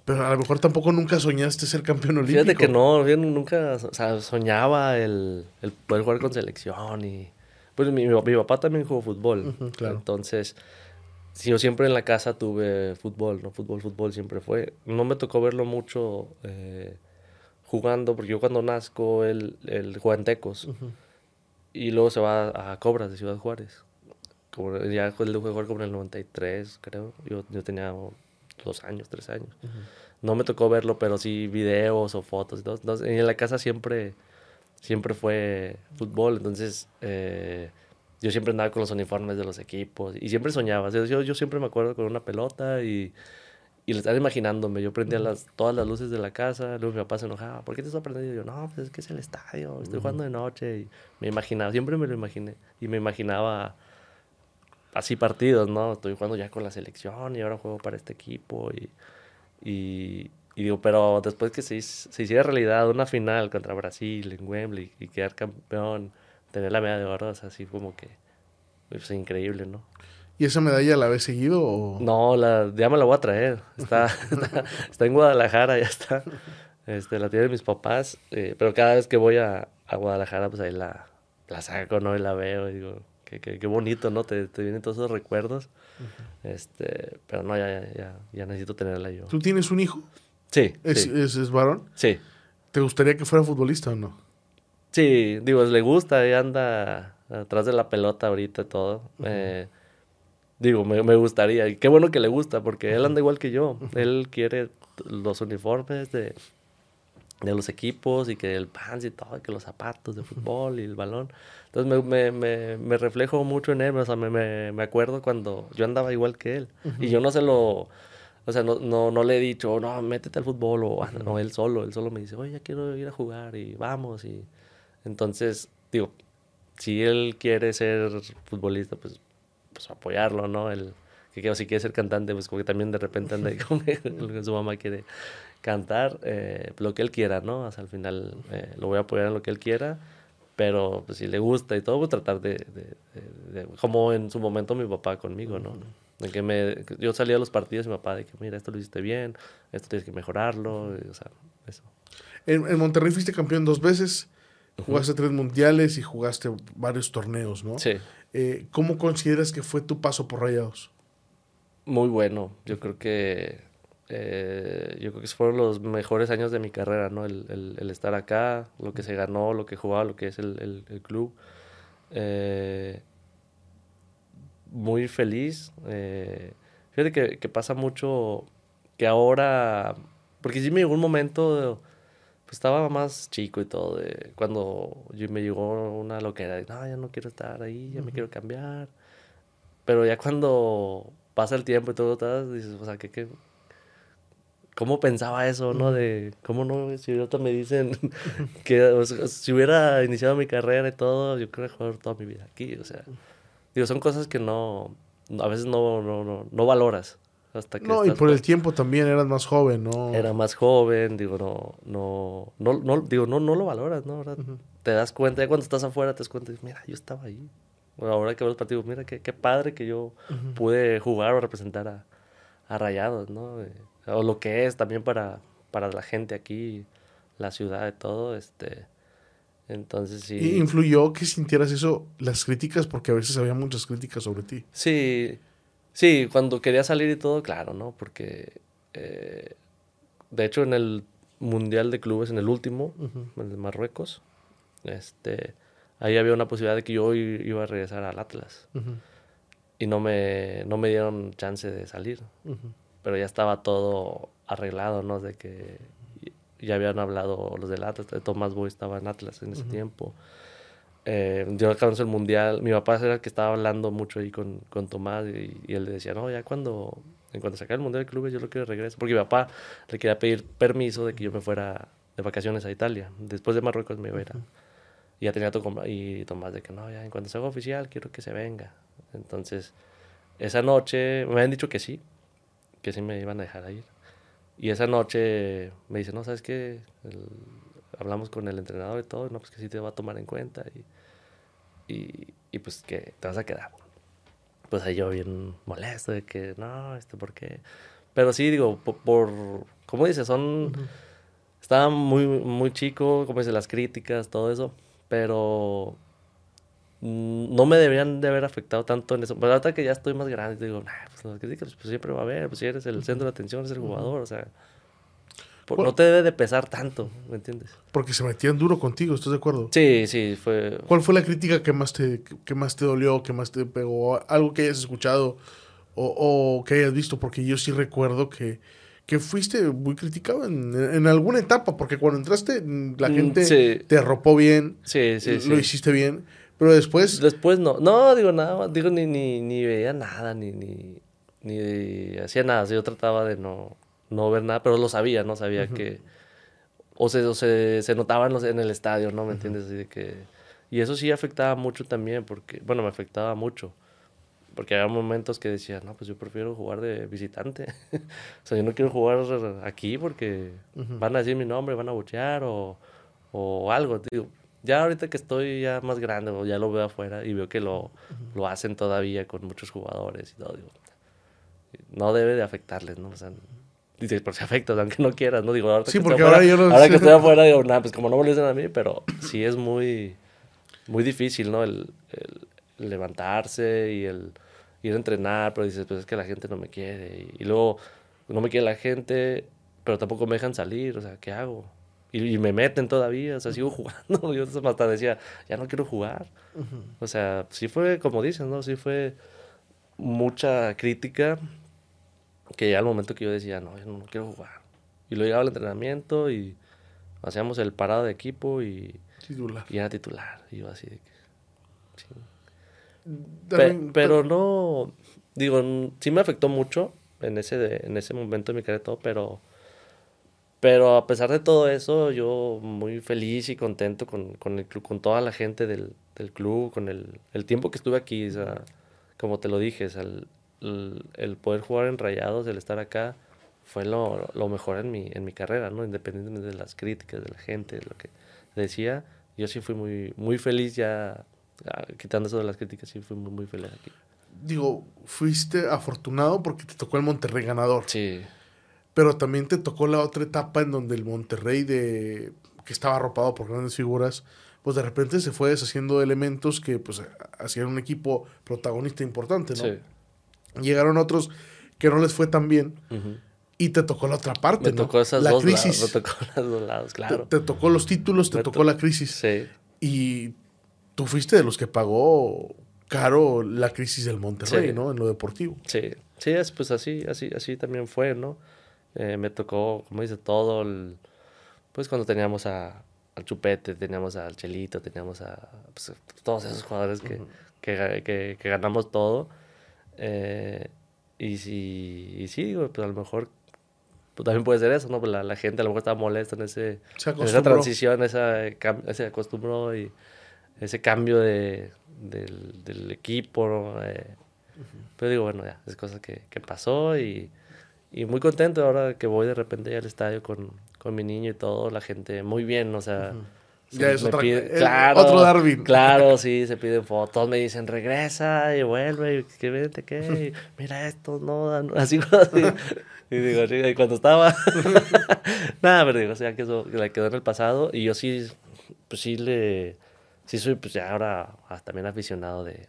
pero a lo mejor tampoco nunca soñaste ser campeón olímpico. Fíjate que no, yo nunca, o sea, soñaba el, el poder jugar con selección y... Pues mi, mi papá también jugó fútbol, claro. entonces yo siempre en la casa tuve fútbol, ¿no? Fútbol, fútbol siempre fue. No me tocó verlo mucho eh, jugando, porque yo cuando nazco, él, él juega en Tecos. Y luego se va a Cobras de Ciudad Juárez. Como, ya él dejó de jugar como en el 93, creo. Yo, yo tenía dos años, tres años. No me tocó verlo, pero sí videos o fotos todo. Entonces, en la casa siempre, siempre fue fútbol. Entonces... Eh, yo siempre andaba con los uniformes de los equipos y siempre soñaba. Yo, yo siempre me acuerdo con una pelota y, y lo estaba imaginándome. Yo prendía las, todas las luces de la casa, luego mi papá se enojaba. ¿Por qué te estás prendiendo? Y yo, no, pues es que es el estadio, estoy jugando de noche. Y me imaginaba, siempre me lo imaginé. Y me imaginaba así partidos, ¿no? Estoy jugando ya con la selección y ahora juego para este equipo. Y, y, y digo, pero después que se, se hiciera realidad una final contra Brasil en Wembley y quedar campeón tener la medalla de oro es así como que es pues, increíble, ¿no? ¿Y esa medalla la habéis seguido o...? No, la, ya me la voy a traer. (laughs) (laughs) Está, está, en Guadalajara, ya está. Este, la tienen mis papás, eh, pero cada vez que voy a, a, Guadalajara, pues ahí la, la saco, ¿no? Y la veo y digo, qué, qué, qué bonito, ¿no? Te, te, vienen todos esos recuerdos. este, pero no, ya, ya, ya necesito tenerla yo. ¿Tú tienes un hijo? Sí. ¿Es, sí. ¿Es, ¿Es, varón? Sí. ¿Te gustaría que fuera futbolista o no? Sí, digo, le gusta, y anda, atrás de la pelota ahorita todo. Eh, digo, me, me, gustaría. Y qué bueno que le gusta, porque él anda igual que yo. Él quiere los uniformes de, de los equipos y que el pants y todo, que los zapatos de fútbol y el balón. Entonces me, me, me, reflejo mucho en él, o sea, me, me, acuerdo cuando yo andaba igual que él. Y yo no se lo, o sea, no, no, no, le he dicho, no, métete al fútbol, o ah, no, él solo, él solo me dice, oye, ya quiero ir a jugar y vamos. Y entonces, digo, si él quiere ser futbolista, pues, pues apoyarlo, ¿no? El, que si quiere ser cantante, pues como que también de repente anda ahí con (laughs) su mamá quiere cantar, eh, lo que él quiera, ¿no? O sea, al final eh, lo voy a apoyar en lo que él quiera, pero pues, si le gusta y todo, voy a tratar de, de, como en su momento mi papá conmigo, ¿no? De que me, yo salía a los partidos y mi papá de que, mira, esto lo hiciste bien, esto tienes que mejorarlo, o sea, eso. En, en Monterrey fuiste campeón dos veces, jugaste tres mundiales y jugaste varios torneos, ¿no? Sí. Eh, ¿Cómo consideras que fue tu paso por Rayados? Muy bueno, yo creo que eh, yo creo que fueron los mejores años de mi carrera, ¿no? El, el, estar acá, lo que se ganó, lo que jugaba, lo que es el, el club. Eh, muy feliz. Eh, fíjate que, que, pasa mucho que ahora, porque sí me llegó un momento, pues estaba más chico y todo, de, cuando yo, me llegó una loquera, de, no, ya no quiero estar ahí, ya me quiero cambiar. Pero ya cuando pasa el tiempo y todo, dices, o sea, que, que ¿Cómo pensaba eso, no? De, ¿cómo no? Si ahorita me dicen (laughs) que si hubiera iniciado mi carrera y todo, yo creo que jugar toda mi vida aquí, o sea. Digo, son cosas que no, a veces no, no, no, no valoras. Hasta que no, y por el tiempo también eras más joven, ¿no? Era más joven, digo, no, no, no, no digo, no, no lo valoras, ¿no? Te das cuenta, ya cuando estás afuera te das cuenta, mira, yo estaba ahí. ahora que veo los partidos, mira, qué, qué padre que yo pude jugar o representar a, a Rayados, ¿no? Eh, o lo que es también para, para la gente aquí, la ciudad y todo, este... Entonces sí. ¿Y influyó que sintieras eso, las críticas? Porque a veces había muchas críticas sobre ti. Sí, sí, cuando quería salir y todo, claro, ¿no? Porque, eh, de hecho, en el Mundial de Clubes, en el último, en el de Marruecos, este, ahí había una posibilidad de que yo iba a regresar al Atlas. Y no me, no me dieron chance de salir pero ya estaba todo arreglado, ¿no? De que ya habían hablado los del Atlas, Tomás Boy estaba en Atlas en ese tiempo. Eh, yo alcancé el mundial, mi papá era el que estaba hablando mucho ahí con, con Tomás y, él le decía, no, ya cuando, en cuanto se acabe el mundial de clubes yo lo quiero regresar, porque mi papá le quería pedir permiso de que yo me fuera de vacaciones a Italia, después de Marruecos me iba a ir Y ya tenía todo, y Tomás de que no, ya en cuanto se haga oficial quiero que se venga. Entonces, esa noche me habían dicho que sí, que sí me iban a dejar ir. Y esa noche me dice, no, ¿sabes qué? hablamos con el entrenador y todo, no, pues que sí te va a tomar en cuenta y, y, y, pues que te vas a quedar. Pues ahí yo bien molesto de que, no, este, ¿por qué? Pero sí, digo, por, por ¿cómo dices? Son, estaba muy, muy chico, como dice, las críticas, todo eso, pero no me deberían de haber afectado tanto en eso. Pero ahorita que ya estoy más grande, digo, nah, pues, pues, siempre va a haber, pues si eres el centro de atención, eres el jugador, o sea, no te debe de pesar tanto, ¿me entiendes? Porque se metían duro contigo, ¿estás de acuerdo? Sí, sí, fue... ¿Cuál fue la crítica que más te, que más te dolió, que más te pegó? Algo que hayas escuchado o, o que hayas visto, porque yo sí recuerdo que, que fuiste muy criticado en, en, alguna etapa, porque cuando entraste la mm, gente te arropó bien, sí, sí, lo hiciste bien, pero después. Después no. No, digo nada Digo, ni, ni, ni veía nada, ni, ni, ni hacía nada. yo trataba de no, no ver nada, pero lo sabía, ¿no? Sabía que. O se, o se, se notaban en el estadio, ¿no? ¿Me entiendes? Así de que. Y eso sí afectaba mucho también, porque. Bueno, me afectaba mucho. Porque había momentos que decía, no, pues yo prefiero jugar de visitante. (laughs) o sea, yo no quiero jugar aquí porque van a decir mi nombre, van a buchear o, o algo. Digo, ya ahorita que estoy ya más grande, ya lo veo afuera y veo que lo, lo hacen todavía con muchos jugadores y todo, digo, no debe de afectarles, ¿no? O sea, dices, por si afecta, aunque no quieras, ¿no? Digo, ahora, sí, porque ahora yo no ahora que estoy afuera, digo, nada, pues como no me lo dicen a mí, pero sí es muy, muy difícil, ¿no? El, el levantarse y el ir a entrenar, pero dices, pues es que la gente no me quiere. Y, y luego no me quiere la gente, pero tampoco me dejan salir, o sea, ¿qué hago? Y, me meten todavía, o sea, sigo (laughs) jugando. Yo hasta decía, ya no quiero jugar. O sea, sí fue, como dicen, ¿no? Sí fue mucha crítica que ya al momento que yo decía, no, yo no, quiero jugar. Y lo llegaba al entrenamiento y hacíamos el parado de equipo y, titular. y era titular. Y yo así de que, pero no, digo, sí me afectó mucho en ese, en ese momento de mi carrera todo, pero pero a pesar de todo eso, yo muy feliz y contento con, con el club, con toda la gente del, del club, con el, el, tiempo que estuve aquí. O sea, como te lo dije, el, el, poder jugar en Rayados, el estar acá, fue lo, lo, mejor en mi, en mi carrera, ¿no? Independientemente de las críticas de la gente, de lo que decía, yo sí fui muy, muy feliz ya, quitando eso de las críticas, sí fui muy, muy feliz aquí. Digo, fuiste afortunado porque te tocó el Monterrey ganador. Sí. Pero también te tocó la otra etapa en donde el Monterrey, de, que estaba arropado por grandes figuras, pues de repente se fue deshaciendo de elementos que pues hacían un equipo protagonista importante, ¿no? Sí. Llegaron otros que no les fue tan bien. Y te tocó la otra parte, me Tocó esas la dos crisis. Lados, me tocó (laughs) los dos lados, claro. Te, tocó los títulos, te tocó la crisis. Sí. Y tú fuiste de los que pagó caro la crisis del Monterrey, ¿no? En lo deportivo. Sí, sí, es, pues así, así, así también fue, ¿no? Eh, me tocó, como dice, todo, pues cuando teníamos a, al Chupete, teníamos al Chelito, teníamos a pues, todos esos jugadores que, que, que, ganamos todo. Eh, y, si, y sí, pues a lo mejor pues también puede ser eso, ¿no? Pues la, la, gente a lo mejor estaba molesta en, ese, en esa transición, esa, se acostumbró y ese cambio de, del, del equipo, eh, Pero digo, bueno, ya, es cosa que, que pasó y y muy contento ahora que voy de repente al estadio con, con mi niño y todo, la gente muy bien, o sea... Ya es otra, claro, otro Darwin. Claro, (laughs) sí, se piden fotos, me dicen regresa y vuelve, y que vete, qué, mira esto, no, (laughs) así, así. Y digo, sí, y cuando estaba, (laughs) nada, pero digo, o sea, que eso la quedó en el pasado y yo sí, pues sí le, sí soy, pues ya ahora también aficionado de,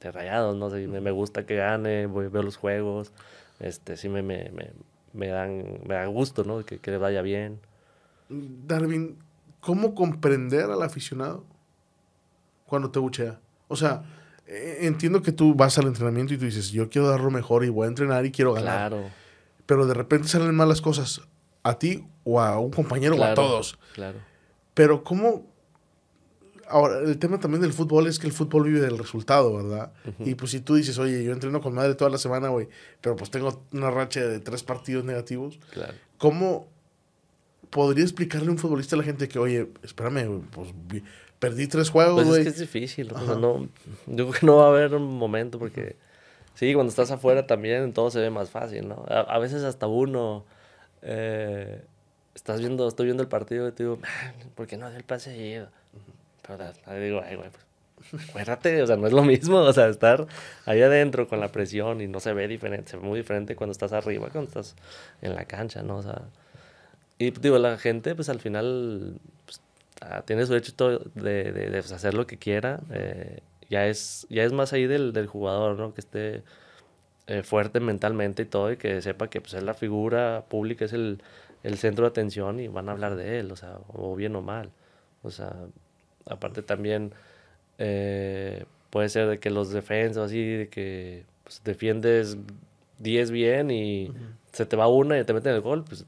de rayados, ¿no? sé, me, me gusta que gane, voy, veo los juegos, este, sí me, me, me, dan, me da gusto, ¿no? Que, que le vaya bien. Darwin, ¿cómo comprender al aficionado cuando te buchea? O sea, e, entiendo que tú vas al entrenamiento y tú dices, yo quiero dar lo mejor y voy a entrenar y quiero ganar. Claro. Pero de repente salen malas cosas a ti o a un compañero o a todos. Claro. Pero ¿cómo, Ahora, el tema también del fútbol es que el fútbol vive del resultado, ¿verdad? Y pues si tú dices, oye, yo entreno con madre toda la semana, güey, pero pues tengo una racha de tres partidos negativos, claro. ¿cómo podría explicarle a un futbolista a la gente que, oye, espérame, pues perdí tres juegos, pues es que es difícil, no, yo creo que no va a haber un momento porque, sí, cuando estás afuera también todo se ve más fácil, ¿no? A, veces hasta uno... Eh, estás viendo, estoy viendo el partido y te digo, ¿por qué no hace el pase digo, ay, güey, pues, acuérdate, o sea, no es lo mismo, o sea, estar ahí adentro con la presión y no se ve diferente, se ve muy diferente cuando estás arriba, cuando estás en la cancha, ¿no? O sea, y digo, la gente, pues al final, pues, ah, tiene su derecho de, de, de pues, hacer lo que quiera, eh, ya, es, ya es más ahí del, del jugador, ¿no? Que esté eh, fuerte mentalmente y todo, y que sepa que pues, es la figura pública, es el, el centro de atención y van a hablar de él, o sea, o bien o mal. O sea, Aparte también eh, puede ser de que los defensas así, de que pues, defiendes 10 bien y se te va una y te meten el gol, pues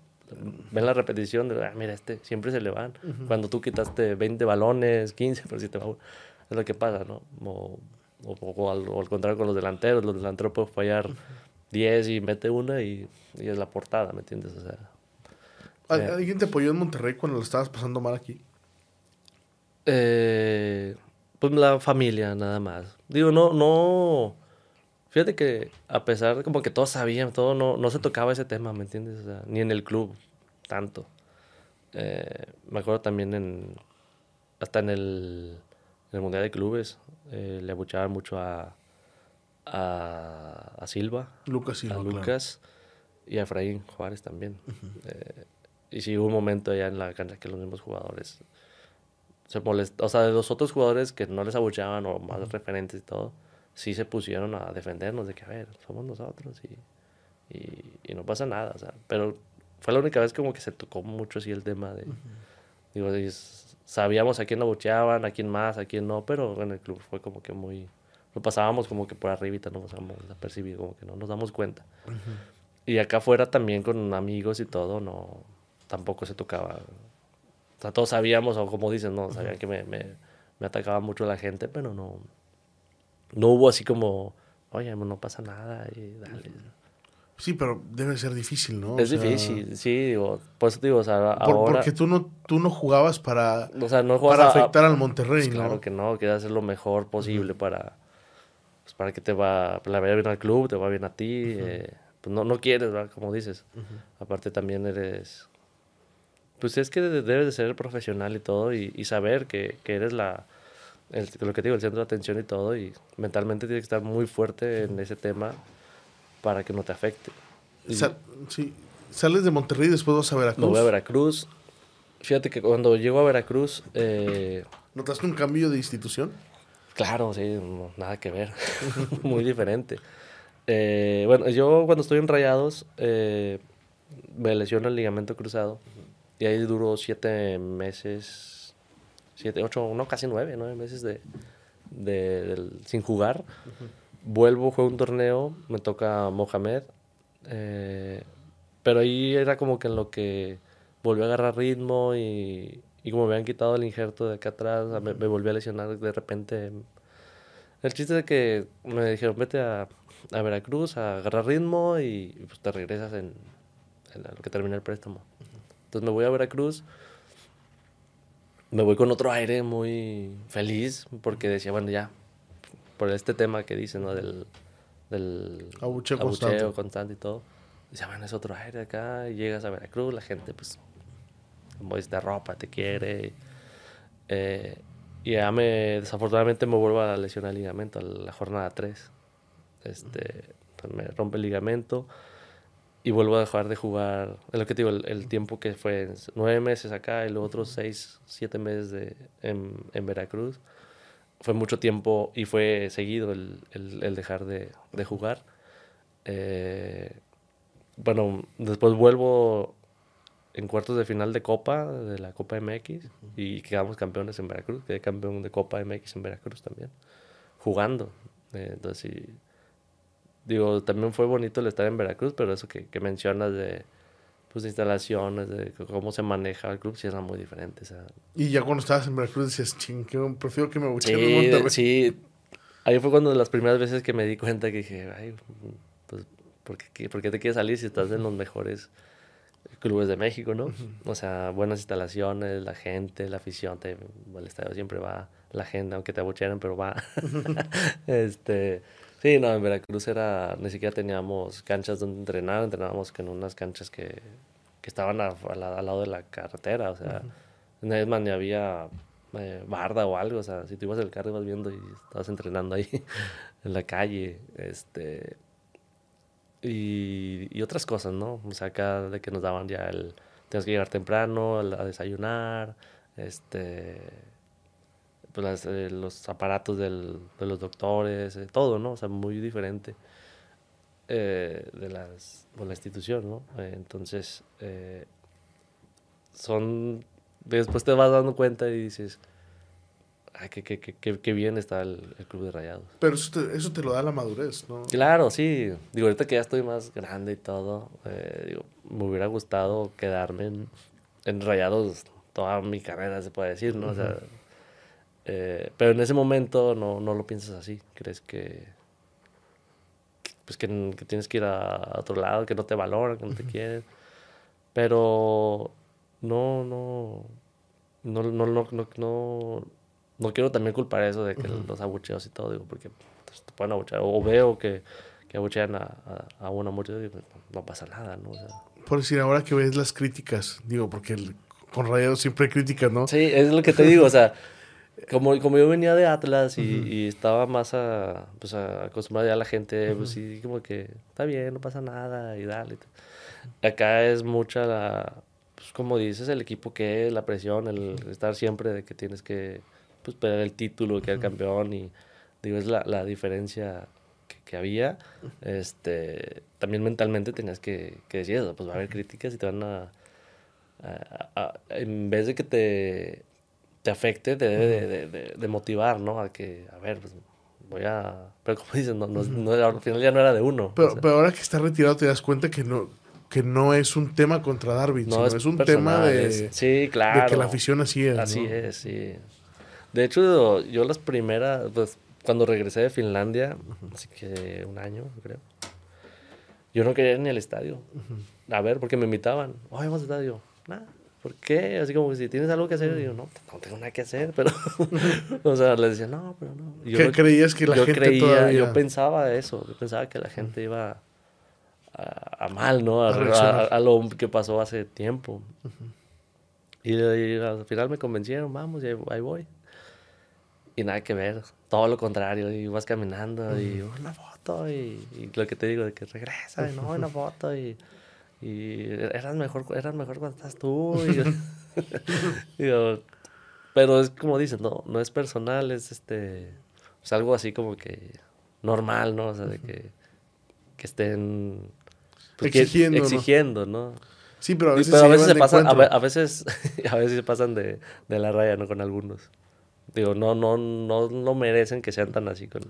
ven la repetición de, ah, mira, este siempre se le van. Cuando tú quitaste 20 balones, 15, pero si te va Es lo que pasa, ¿no? O, o, al, contrario con los delanteros, los delanteros pueden fallar 10 y mete una y, y, es la portada, ¿me entiendes? O sea, eh. ¿Alguien te apoyó en Monterrey cuando lo estabas pasando mal aquí? Eh, pues la familia, nada más. Digo, no, no. Fíjate que a pesar de como que todos sabían, todo no, no se tocaba ese tema, ¿me entiendes? O sea, ni en el club, tanto. Eh, me acuerdo también en. Hasta en el, en el Mundial de Clubes, eh, le abuchaban mucho a, a, a, Silva. Lucas Silva. A Lucas y a Efraín Juárez también. Eh, y sí hubo un momento allá en la cancha que los mismos jugadores se molestó, o sea, de los otros jugadores que no les abucheaban o más referentes y todo, sí se pusieron a defendernos de que, a ver, somos nosotros y, y, y, no pasa nada, o sea, pero fue la única vez como que se tocó mucho así el tema de, digo, sabíamos a quién abucheaban, a quién más, a quién no, pero en el club fue como que muy, lo pasábamos como que por arribita, no nos a percibir, como que no nos damos cuenta. Y acá afuera también con amigos y todo, no, tampoco se tocaba. O sea, todos sabíamos, o como dicen, no, sabían que me, me, me, atacaba mucho la gente, pero no, no hubo así como, oye, no pasa nada y dale. Sí, pero debe ser difícil, ¿no? Es difícil, sí, digo, por eso digo, o sea, ahora... Porque tú no, tú no jugabas para, o sea, no para afectar al Monterrey, pues Claro que no, querías hacer lo mejor posible para, pues para que te va, la vaya bien al club, te va bien a ti, eh, pues no, no quieres, ¿verdad? Como dices. Aparte también eres, pues es que debes de ser profesional y todo y, saber que, que, eres la, lo que te digo, el centro de atención y todo y mentalmente tienes que estar muy fuerte en ese tema para que no te afecte. sí. Sales de Monterrey y después vas a Veracruz. Me voy a Veracruz. Fíjate que cuando llego a Veracruz... Eh, ¿Notaste un cambio de institución? Claro, sí, nada que ver. (laughs) Muy diferente. Eh, bueno, yo cuando estoy en Rayados eh, me lesiono el ligamento cruzado y ahí duró siete meses, siete, ocho, no, casi nueve, nueve meses de, de, sin jugar vuelvo, juego un torneo, me toca Mohamed. Eh, pero ahí era como que en lo que volví a agarrar ritmo y, y como me habían quitado el injerto de acá atrás, me, volví a lesionar de repente. El chiste es que me dijeron, vete a, a Veracruz a agarrar ritmo y, pues te regresas en, lo que termina el préstamo. Entonces me voy a Veracruz, me voy con otro aire muy feliz porque decía, bueno, ya, por este tema que dicen, ¿no? Del, del abucheo, constante. y todo. Dice, bueno, es otro aire acá, y llegas a Veracruz, la gente, pues, como dice, de ropa, te quiere. Eh, y ya me, desafortunadamente me vuelvo a lesionar el ligamento a la jornada 3. Este, pues, me rompe el ligamento y vuelvo a dejar de jugar. Es lo que te digo, el, tiempo que fue nueve meses acá y los otros seis, siete meses de, en, en Veracruz fue mucho tiempo y fue seguido el, el, dejar de, de jugar. Eh, bueno, después vuelvo en cuartos de final de Copa, de la Copa MX, y quedamos campeones en Veracruz. Quedé campeón de Copa MX en Veracruz también, jugando. Eh, entonces, sí, digo, también fue bonito el estar en Veracruz, pero eso que, que mencionas de pues, instalaciones, de cómo se maneja el club, sí era muy diferente. Y ya cuando estabas en Veracruz decías, ching, prefiero que me bucheen sí, en Monterrey. Sí, ahí fue cuando las primeras veces que me di cuenta que dije, ay, pues, ¿por qué, ¿por qué te quieres salir si estás en los mejores clubes de México, no? O sea, buenas instalaciones, la gente, la afición, te, el estadio siempre va, la gente, aunque te abuchearan, pero va. (laughs) este... Sí, no, en Veracruz era, ni siquiera teníamos canchas donde entrenar, entrenábamos en unas canchas que, que estaban al lado de la carretera, o sea, en -huh. ni había eh, barda o algo, o sea, si tú ibas el carro ibas viendo y estabas entrenando ahí (laughs) en la calle, este, y, y, otras cosas, ¿no? O sea, acá de que nos daban ya el, tienes que llegar temprano a desayunar, este pues eh, los aparatos del, de los doctores, eh, todo, ¿no? O sea, muy diferente eh, de, las, de la institución, ¿no? entonces, son... Después te vas dando cuenta y dices, ay, qué, qué, qué, qué bien está el, el, Club de Rayados. Pero eso te, eso te, lo da la madurez, ¿no? Claro, sí. Digo, ahorita que ya estoy más grande y todo, digo, me hubiera gustado quedarme en, en Rayados toda mi carrera, se puede decir, ¿no? O sea, eh, pero en ese momento no, no, lo piensas así. Crees que, pues que, tienes que ir a, otro lado, que no te valoran, que no te quieren. Pero no, no, no, no, no, no, no, quiero también culpar eso de que los abucheos y todo, digo, porque pues, te pueden abuchear. O veo que, que abuchean a, a, una mujer y no pasa nada, ¿no? Por decir, ahora que ves las críticas, digo, porque con Rayados siempre hay críticas, ¿no? Sí, es lo que te digo, o sea, como, como yo venía de Atlas y, y estaba más a, pues a acostumbrado ya a la gente, pues sí, como que está bien, no pasa nada y dale. Acá es mucha la, pues como dices, el equipo que es, la presión, el estar siempre de que tienes que pues pelear el título, que el campeón y digo, es la, la diferencia que, que, había. Este, también mentalmente tenías que, que decir eso, pues va a haber críticas y te van a en vez de que te, te afecte, te debe de, motivar, ¿no? A que, a ver, pues voy a... Pero como (laughs) dices, no, no, al final ya no era de uno. Pero, pero ahora que está retirado te das cuenta que no, que no es un tema contra Darwin, no, sino es, un tema de, sí, claro, de que la afición así es. Así es, sí. De hecho, yo las primeras, pues cuando regresé de Finlandia, así que un año, creo, yo no quería ir ni al estadio. A ver, porque me invitaban. Ay, vamos al estadio. Nada. ¿Por qué? Así como si tienes algo que hacer. Y yo, no, no tengo nada que hacer. Pero, (laughs) (laughs) o sea, les decía, no, pero no. ¿Qué creías que la gente creía, Yo pensaba eso. Yo pensaba que la gente iba a, mal, ¿no? A, lo que pasó hace tiempo. y, al final me convencieron, vamos, y ahí, voy. Y nada que ver, todo lo contrario. Y vas caminando y una foto. Y, lo que te digo, de que regresa, y no, una (laughs) foto. Y, y eras mejor, eras mejor cuando estás tú. (laughs) (laughs) pero es como dicen, no, no es personal, es este. Es algo así como que normal, ¿no? O sea, de que, que estén exigiendo, exigiendo ¿no? Sí, pero a veces, se, pasan, a, veces, (laughs) a veces se pasan de, de, la raya, ¿no? Con algunos. Digo, no, no, no, no merecen que sean tan así con,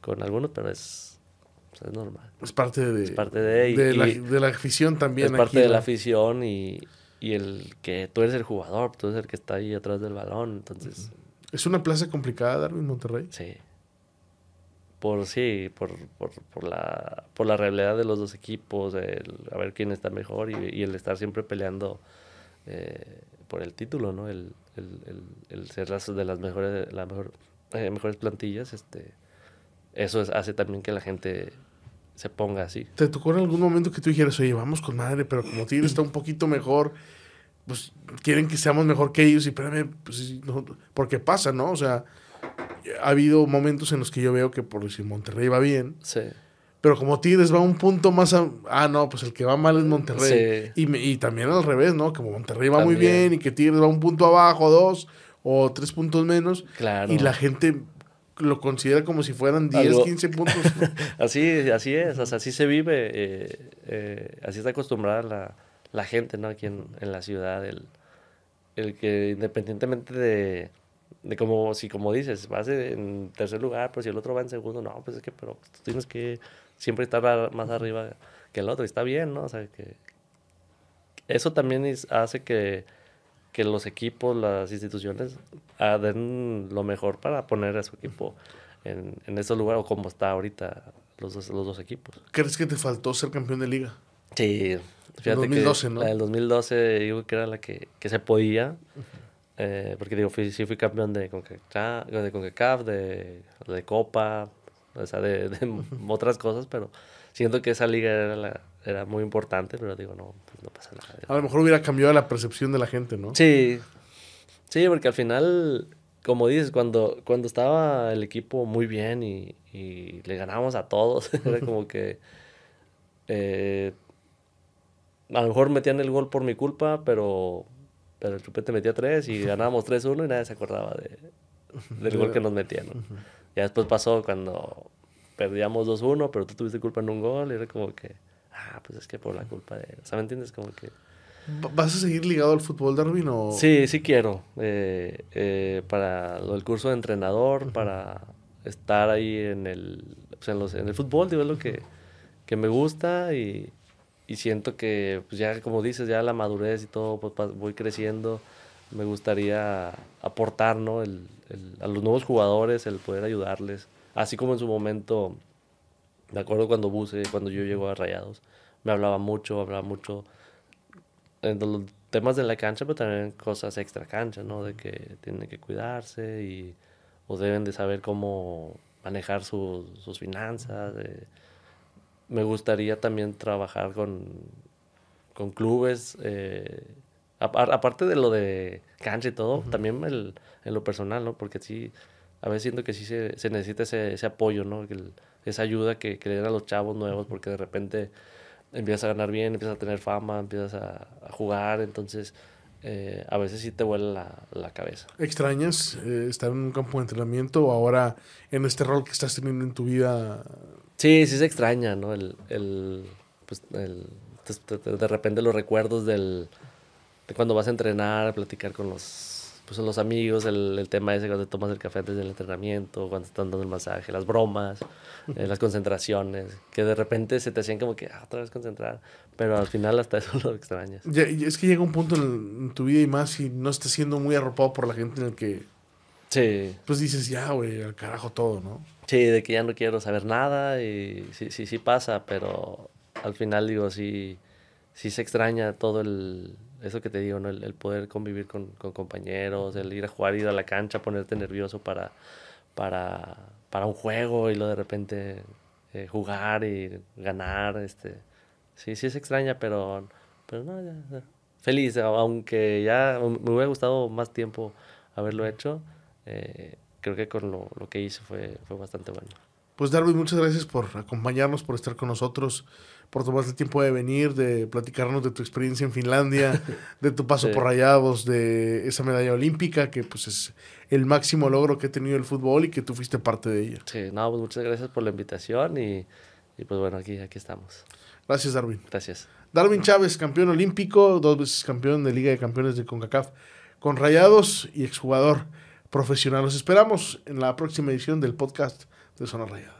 con algunos, pero es, es normal. Es parte de, es parte de, de, la, de la afición también. Es parte de la afición y, y el que tú eres el jugador, tú eres el que está ahí atrás del balón, entonces... ¿Es una plaza complicada, Darwin, Monterrey? Sí por sí, por, por, por, la, por la realidad de los dos equipos, el, a ver quién está mejor y, el estar siempre peleando eh, por el título, ¿no? El, el, el, ser las, de las mejores, las mejor, eh, mejores plantillas, este, eso hace también que la gente se ponga así. ¿Te tocó en algún momento que tú dijeras, oye, vamos con madre, pero como Tigre está un poquito mejor, pues quieren que seamos mejor que ellos y espérame, pues, no, porque pasa, ¿no? O sea, ha habido momentos en los que yo veo que por decir Monterrey va bien. Sí. Pero como Tigres va un punto más Ah, no, pues el que va mal es Monterrey. Y, y también al revés, ¿no? Que Monterrey va muy bien y que Tigres va un punto abajo, dos o tres puntos menos. Claro. Y la gente lo considera como si fueran 10, 15 puntos. (laughs) así, así es, o sea, así se vive, eh, eh, así está acostumbrada la, la gente, ¿no? Aquí en, en la ciudad, el, el que independientemente de, de como, si como dices, vas en tercer lugar, pero si el otro va en segundo, no, pues es que, pero tú tienes que siempre estar más arriba que el otro, y está bien, ¿no? O sea, que eso también hace que, que los equipos, las instituciones, ah, den lo mejor para poner a su equipo en, en ese lugar o como está ahorita los dos, los dos equipos. ¿Crees que te faltó ser campeón de liga? Sí, fíjate 2012, que ¿no? La del 2012 digo que era la que, que se podía. Eh, porque digo, fui, sí fui campeón de CONCACAF, de, CONCACAF, de, de Copa, o sea, de, otras cosas, pero siento que esa liga era, la, era muy importante, pero digo, no, pues no pasa nada. A lo mejor hubiera cambiado la percepción de la gente, ¿no? Sí, sí, porque al final, como dices, cuando, cuando estaba el equipo muy bien y, y le ganábamos a todos, (laughs) era como que... Eh, a lo mejor metían el gol por mi culpa, pero pero el Chupete metía tres y ganábamos 3-1 y nadie se acordaba de, del gol que nos metían. Ya después pasó cuando perdíamos 2-1, pero tú tuviste culpa en un gol y era como que, ah, pues es que por la culpa de... O sea, ¿me entiendes? Como que... ¿Vas a seguir ligado al fútbol, Darwin? O... Sí, sí quiero. Eh, eh, para lo del curso de entrenador, para estar ahí en el, pues en, los, en el fútbol, digo, es lo que, que me gusta y, y siento que pues ya como dices, ya la madurez y todo, pues voy creciendo, me gustaría aportar, ¿no? El, a los nuevos jugadores, el poder ayudarles, así como en su momento, me acuerdo cuando Buse, cuando yo llego a Rayados, me hablaba mucho, hablaba mucho en los temas de la cancha, pero también cosas extra cancha, ¿no? De que tienen que cuidarse y o deben de saber cómo manejar sus finanzas, me gustaría también trabajar con, con clubes, eh, aparte de lo de cancha y todo, también el, en lo personal, ¿no? Porque sí, a veces siento que sí se, se necesita ese, ese, apoyo, ¿no? Que esa ayuda que, que, le den a los chavos nuevos, porque de repente empiezas a ganar bien, empiezas a tener fama, empiezas a, jugar, entonces... Eh, a veces sí te vuela la, la cabeza. ¿Extrañas eh, estar en un campo de entrenamiento o ahora en este rol que estás teniendo en tu vida Sí, sí se extraña, ¿no? El, el, pues, el, de repente los recuerdos del, cuando vas a entrenar, platicar con los pues los amigos, el, el, tema ese cuando tomas el café antes del entrenamiento, cuando están dando el masaje, las bromas, (laughs) eh, las concentraciones, que de repente se te hacían como que ah, otra vez concentrar, pero al final hasta eso (laughs) lo extrañas. Ya, es que llega un punto en, tu vida y más si no estás siendo muy arropado por la gente en el que... Sí. Pues dices, ya, güey, al carajo todo, ¿no? Sí, de que ya no quiero saber nada y sí, sí, sí pasa, pero al final digo, sí, sí se extraña todo el eso que te digo, ¿no? el, poder convivir con, compañeros, el ir a jugar, ir a la cancha, ponerte nervioso para, para, para un juego y lo de repente eh, jugar y ganar. Este. Sí, sí es extraña, pero, pero no, ya, feliz, aunque ya me hubiera gustado más tiempo haberlo hecho, eh, creo que con lo, lo que hice fue, fue bastante bueno. Pues Darwin, muchas gracias por acompañarnos, por estar con nosotros, por tomarte el tiempo de venir, de platicarnos de tu experiencia en Finlandia, (laughs) de tu paso por Rayados, de esa medalla olímpica, que pues es el máximo logro que ha tenido el fútbol y que tú fuiste parte de ella. Sí, no, pues muchas gracias por la invitación y, y pues bueno, aquí, aquí estamos. Gracias, Darwin. Gracias. Darwin Chávez, campeón olímpico, dos veces campeón de Liga de Campeones de CONCACAF con Rayados y exjugador profesional. Los esperamos en la próxima edición del podcast de Zona Rayada.